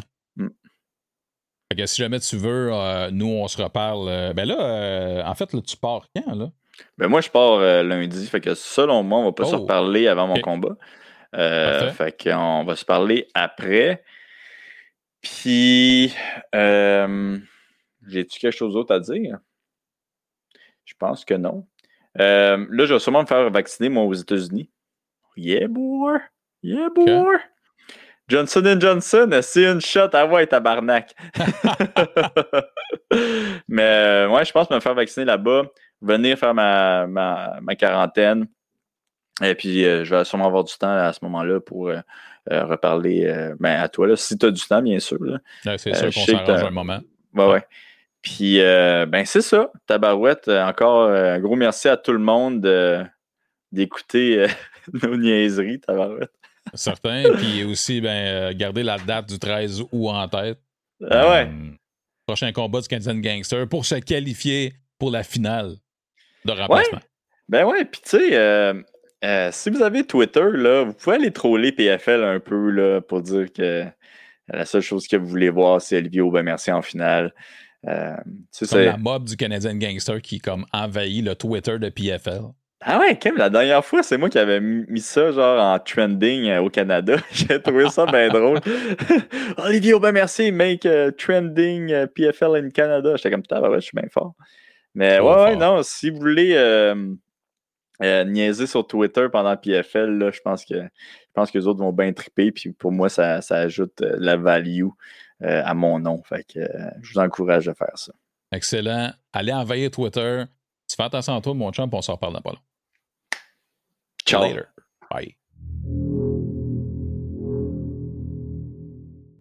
Fait que si jamais tu veux, nous, on se reparle. ben là, en fait, là, tu pars quand, là? Ben moi, je pars lundi. Fait que selon moi, on va pas se oh. reparler avant mon combat. fait qu'on va se parler après. Puis, j'ai-tu quelque chose d'autre à dire? Je pense que non. Euh, là, je vais sûrement me faire vacciner, moi, aux États-Unis. Yeah, boy! Yeah, boy! Johnson Johnson, c'est une shot à ouais, tabarnak. Mais ouais, je pense me faire vacciner là-bas, venir faire ma, ma, quarantaine. Et puis, euh, je vais sûrement avoir du temps à ce moment-là pour euh, reparler ben, à toi. Là, si tu as du temps, bien sûr. c'est sûr qu'on s'arrange un moment. Ouais, ouais. Puis, euh, ben, c'est ça, Tabarouette. Euh, encore euh, un gros merci à tout le monde d'écouter nos niaiseries, Tabarouette. Certain. Puis aussi, ben, garder la date du 13 août en tête. Ah ouais. prochain combat du Canadian Gangster pour se qualifier pour la finale de remplacement. Ben ouais, puis tu sais, si vous avez Twitter, là, vous pouvez aller troller PFL un peu là, pour dire que la seule chose que vous voulez voir, c'est Olivier Aubin-Merci en finale. Euh, c'est la mob du Canadian Gangster qui comme envahit le Twitter de PFL. Ah ouais, Kim, la dernière fois, c'est moi qui avais mis ça genre en trending euh, au Canada. J'ai trouvé ça bien drôle. Olivier Aubin, merci, make euh, trending PFL in Canada. J'étais comme putain, bah ouais, je suis bien fort. Mais ouais, ouais, non, si vous voulez niaiser sur Twitter pendant PFL, là, je pense que je pense que les autres vont bien triper. Puis pour moi, ça, ça ajoute la value euh, à mon nom. Fait que euh, je vous encourage à faire ça. Excellent. Allez envahir Twitter. Tu fais attention à toi, mon chum, on s'en reparle dans pas long. Ciao. Later. Bye.